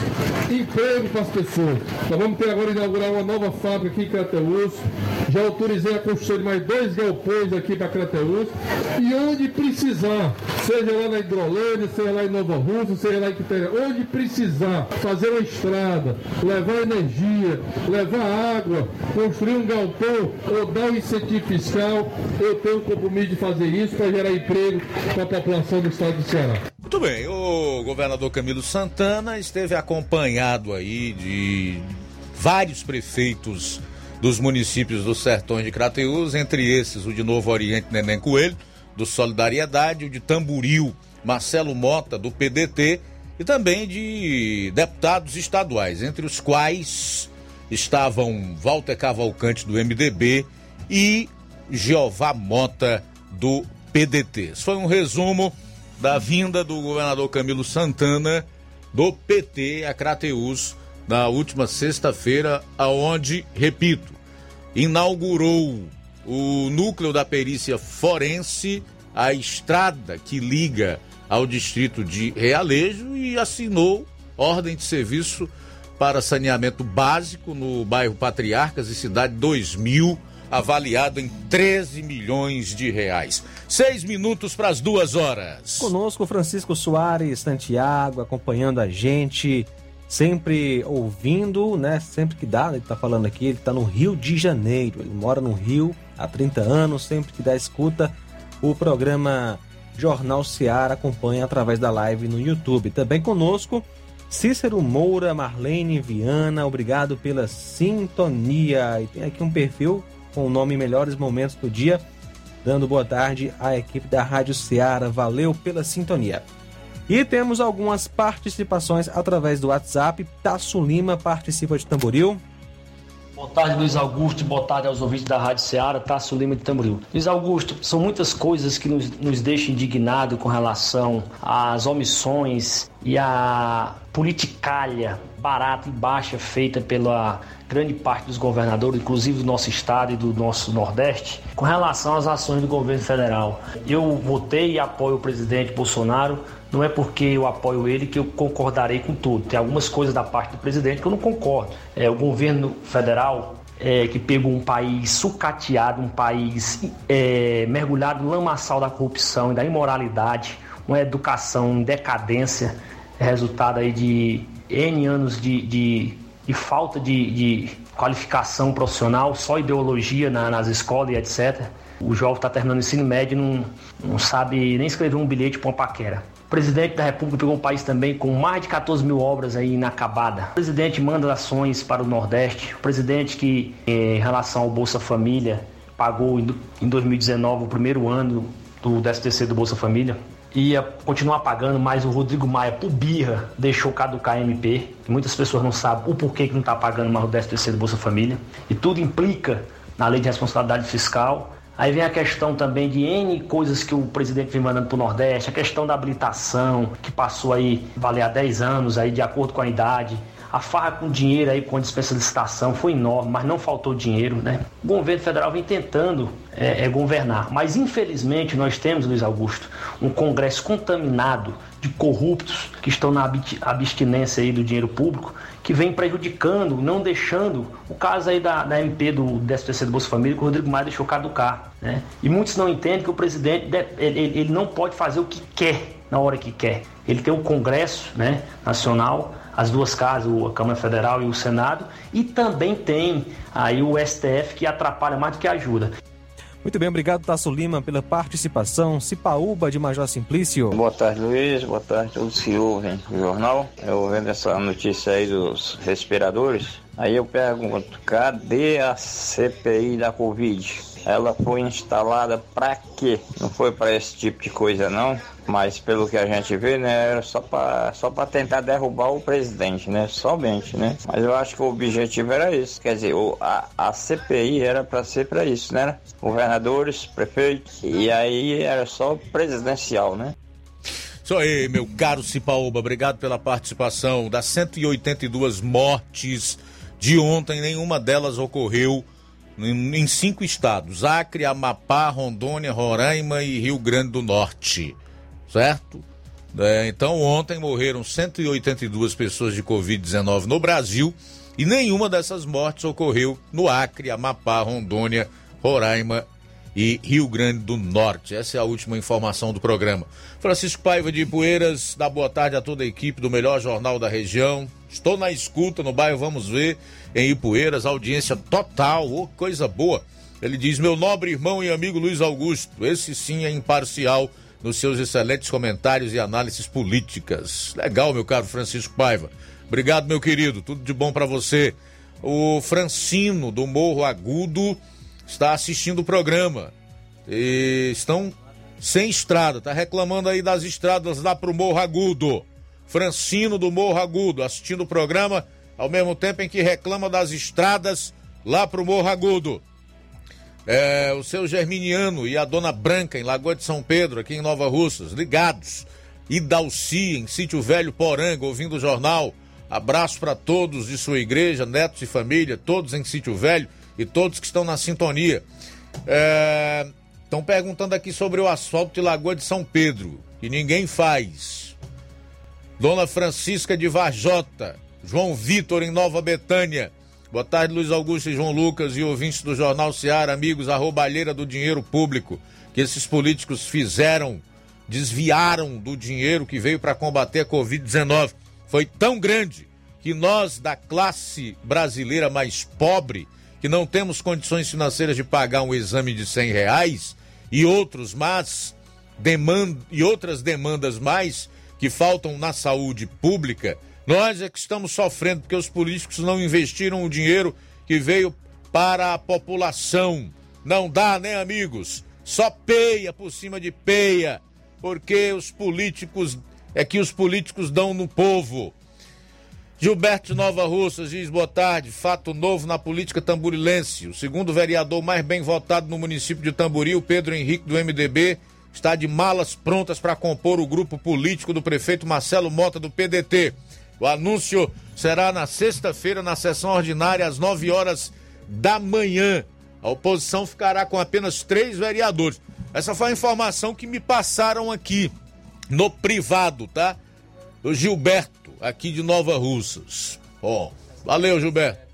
Emprego para as pessoas. Nós vamos ter agora inaugurar uma nova fábrica aqui em Crateus. Já autorizei a construção de mais dois galpões aqui para Crateus. E onde precisar, seja lá na Hidrolândia, seja lá em Nova Rússia, seja lá em Quitéria, onde precisar fazer uma estrada, levar energia, levar água, construir um galpão ou dar um incentivo fiscal, eu tenho o compromisso de fazer isso para gerar emprego para a população do estado do Ceará. Muito bem, o governador Camilo Santana esteve acompanhado aí de vários prefeitos dos municípios dos sertões de Crateús, entre esses o de Novo Oriente Neném Coelho, do Solidariedade, o de Tamburil, Marcelo Mota, do PDT, e também de deputados estaduais, entre os quais estavam Walter Cavalcante, do MDB, e Jeová Mota, do PDT. Isso foi um resumo da vinda do governador Camilo Santana do PT a Crateús na última sexta-feira, aonde, repito, inaugurou o núcleo da perícia forense, a estrada que liga ao distrito de Realejo e assinou ordem de serviço para saneamento básico no bairro Patriarcas e Cidade 2000 avaliado em 13 milhões de reais. Seis minutos para as duas horas. Conosco Francisco Soares Santiago, acompanhando a gente, sempre ouvindo, né? Sempre que dá, ele está falando aqui, ele está no Rio de Janeiro. Ele mora no Rio há 30 anos, sempre que dá escuta o programa Jornal Seara acompanha através da live no YouTube. Também conosco Cícero Moura, Marlene Viana, obrigado pela sintonia. E tem aqui um perfil com o nome Melhores Momentos do Dia, dando boa tarde à equipe da Rádio Ceará. Valeu pela sintonia. E temos algumas participações através do WhatsApp. Tasso Lima participa de Tamboril. Boa tarde, Luiz Augusto. Boa tarde aos ouvintes da Rádio Ceará, Tasso Lima de Tamboril. Luiz Augusto, são muitas coisas que nos, nos deixam indignados com relação às omissões e à politicalha barata e baixa feita pela grande parte dos governadores, inclusive do nosso estado e do nosso Nordeste, com relação às ações do governo federal. Eu votei e apoio o presidente Bolsonaro não é porque eu apoio ele que eu concordarei com tudo. Tem algumas coisas da parte do presidente que eu não concordo. É, o governo federal é, que pegou um país sucateado, um país é, mergulhado no lamaçal da corrupção e da imoralidade, uma educação em decadência, resultado aí de N anos de, de, de falta de, de, qualificação profissional, só ideologia na, nas escolas e etc. O jovem está terminando o ensino médio e não, não sabe nem escrever um bilhete para uma paquera. O presidente da República pegou um país também com mais de 14 mil obras aí inacabadas. O presidente manda ações para o Nordeste. O presidente que, em relação ao Bolsa Família, pagou em 2019 o primeiro ano do 13 do Bolsa Família. Ia continuar pagando, mas o Rodrigo Maia, por birra, deixou caducar a MP. Muitas pessoas não sabem o porquê que não está pagando mais o 13 do Bolsa Família. E tudo implica na lei de responsabilidade fiscal Aí vem a questão também de N coisas que o presidente vem mandando para o Nordeste, a questão da habilitação, que passou aí, valer há 10 anos, aí, de acordo com a idade. A farra com dinheiro aí, com a dispensa de licitação, foi enorme, mas não faltou dinheiro, né? O governo federal vem tentando é, é, governar, mas infelizmente nós temos, Luiz Augusto, um Congresso contaminado de corruptos que estão na abstinência aí do dinheiro público que vem prejudicando, não deixando o caso aí da, da MP do 13 do Bolsa Família que o Rodrigo Maia deixou caducar. Né? E muitos não entendem que o presidente ele, ele não pode fazer o que quer na hora que quer. Ele tem o Congresso né, Nacional, as duas casas, a Câmara Federal e o Senado, e também tem aí o STF que atrapalha mais do que ajuda. Muito bem, obrigado Tasso Lima pela participação. Cipaúba de Major Simplício. Boa tarde, Luiz. Boa tarde a todos que ouvem o jornal. Eu vendo essa notícia aí dos respiradores. Aí eu pergunto, cadê a CPI da Covid? Ela foi instalada para quê? Não foi para esse tipo de coisa não, mas pelo que a gente vê, né, era só para só para tentar derrubar o presidente, né, somente, né? Mas eu acho que o objetivo era isso, quer dizer, o, a, a CPI era para ser para isso, né? Governadores, prefeitos, e aí era só presidencial, né? Isso aí, meu caro Cipaúba, obrigado pela participação. Das 182 mortes de ontem, nenhuma delas ocorreu em, cinco estados: Acre, Amapá, Rondônia, Roraima e Rio Grande do Norte. Certo? É, então, ontem morreram 182 pessoas de Covid-19 no Brasil e nenhuma dessas mortes ocorreu no Acre, Amapá, Rondônia, Roraima e Rio Grande do Norte. Essa é a última informação do programa. Francisco Paiva de Ipueiras, dá boa tarde a toda a equipe do melhor jornal da região. Estou na escuta no bairro Vamos Ver, em Ipueiras, audiência total, oh, coisa boa. Ele diz: Meu nobre irmão e amigo Luiz Augusto, esse sim é imparcial nos seus excelentes comentários e análises políticas. Legal, meu caro Francisco Paiva. Obrigado, meu querido. Tudo de bom para você. O Francino do Morro Agudo está assistindo o programa. E estão sem estrada, tá reclamando aí das estradas lá pro Morro Agudo. Francino do Morro Agudo assistindo o programa ao mesmo tempo em que reclama das estradas lá pro Morro Agudo. É, o seu Germiniano e a Dona Branca em Lagoa de São Pedro, aqui em Nova Russas, ligados. Idalci, em Sítio Velho Poranga, ouvindo o jornal. Abraço para todos de sua igreja, netos e família, todos em Sítio Velho e todos que estão na sintonia. Estão é, perguntando aqui sobre o asfalto de Lagoa de São Pedro, que ninguém faz. Dona Francisca de Varjota, João Vitor em Nova Betânia. Boa tarde, Luiz Augusto e João Lucas e ouvintes do Jornal Seara, amigos, a roubalheira do dinheiro público que esses políticos fizeram, desviaram do dinheiro que veio para combater a Covid-19 foi tão grande que nós, da classe brasileira mais pobre, que não temos condições financeiras de pagar um exame de 100 reais e outros mais, demand, e outras demandas mais que faltam na saúde pública, nós é que estamos sofrendo porque os políticos não investiram o dinheiro que veio para a população. Não dá, né, amigos? Só peia por cima de peia, porque os políticos é que os políticos dão no povo. Gilberto Nova Russas diz boa tarde. Fato novo na política tamburilense. O segundo vereador mais bem votado no município de Tamburi, o Pedro Henrique do MDB, está de malas prontas para compor o grupo político do prefeito Marcelo Mota do PDT. O anúncio será na sexta-feira, na sessão ordinária, às 9 horas da manhã. A oposição ficará com apenas três vereadores. Essa foi a informação que me passaram aqui no privado, tá? Do Gilberto aqui de Nova Russas. Ó, valeu, Gilberto.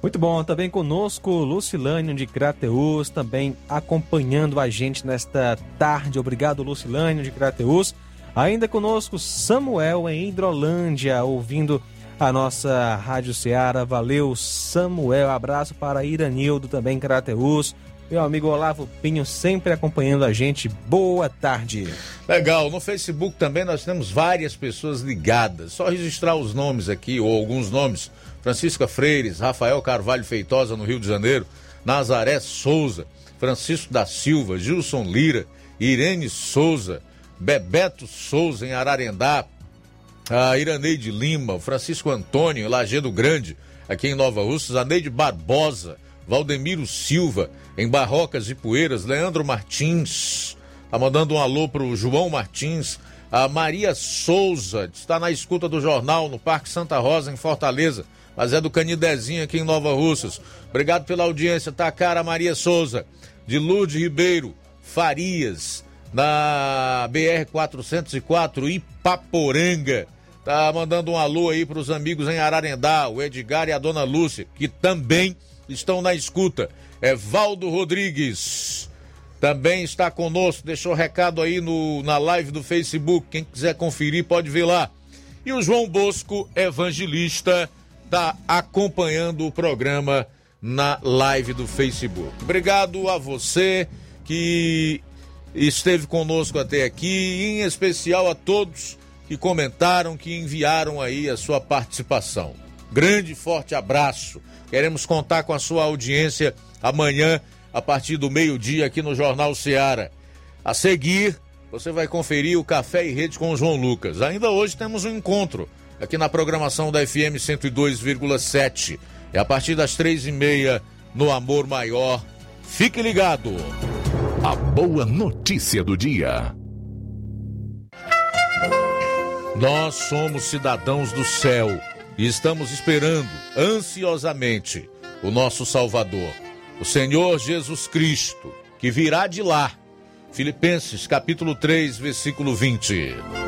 Muito bom, também conosco Lucilânio de Crateus, também acompanhando a gente nesta tarde. Obrigado, Lucilânio de Crateus. Ainda conosco Samuel em Hidrolândia, ouvindo a nossa Rádio Ceará. Valeu, Samuel. Abraço para Iranildo também Crateus. Meu amigo Olavo Pinho sempre acompanhando a gente. Boa tarde. Legal. No Facebook também nós temos várias pessoas ligadas. Só registrar os nomes aqui, ou alguns nomes. Francisca Freires, Rafael Carvalho Feitosa, no Rio de Janeiro. Nazaré Souza, Francisco da Silva, Gilson Lira, Irene Souza, Bebeto Souza, em Ararendá. A Iraneide Lima, Francisco Antônio, em Lagedo Grande, aqui em Nova Russas. A Neide Barbosa, Valdemiro Silva, em Barrocas e Poeiras, Leandro Martins, tá mandando um alô pro João Martins, a Maria Souza, está na escuta do jornal no Parque Santa Rosa, em Fortaleza, mas é do Canidezinho aqui em Nova Russas. Obrigado pela audiência, tá cara Maria Souza, de Lourdes Ribeiro, Farias, na BR-404, Ipaporanga. Tá mandando um alô aí para os amigos em Ararendá, o Edgar e a dona Lúcia, que também estão na escuta. É Valdo Rodrigues. Também está conosco, deixou recado aí no, na live do Facebook. Quem quiser conferir pode ver lá. E o João Bosco, evangelista, está acompanhando o programa na live do Facebook. Obrigado a você que esteve conosco até aqui, em especial a todos que comentaram, que enviaram aí a sua participação. Grande forte abraço. Queremos contar com a sua audiência amanhã, a partir do meio-dia, aqui no Jornal Seara. A seguir, você vai conferir o Café e Rede com o João Lucas. Ainda hoje temos um encontro aqui na programação da FM 102,7. É a partir das três e meia no Amor Maior. Fique ligado. A boa notícia do dia. Nós somos cidadãos do céu e estamos esperando ansiosamente o nosso Salvador, o Senhor Jesus Cristo, que virá de lá. Filipenses capítulo 3, versículo 20.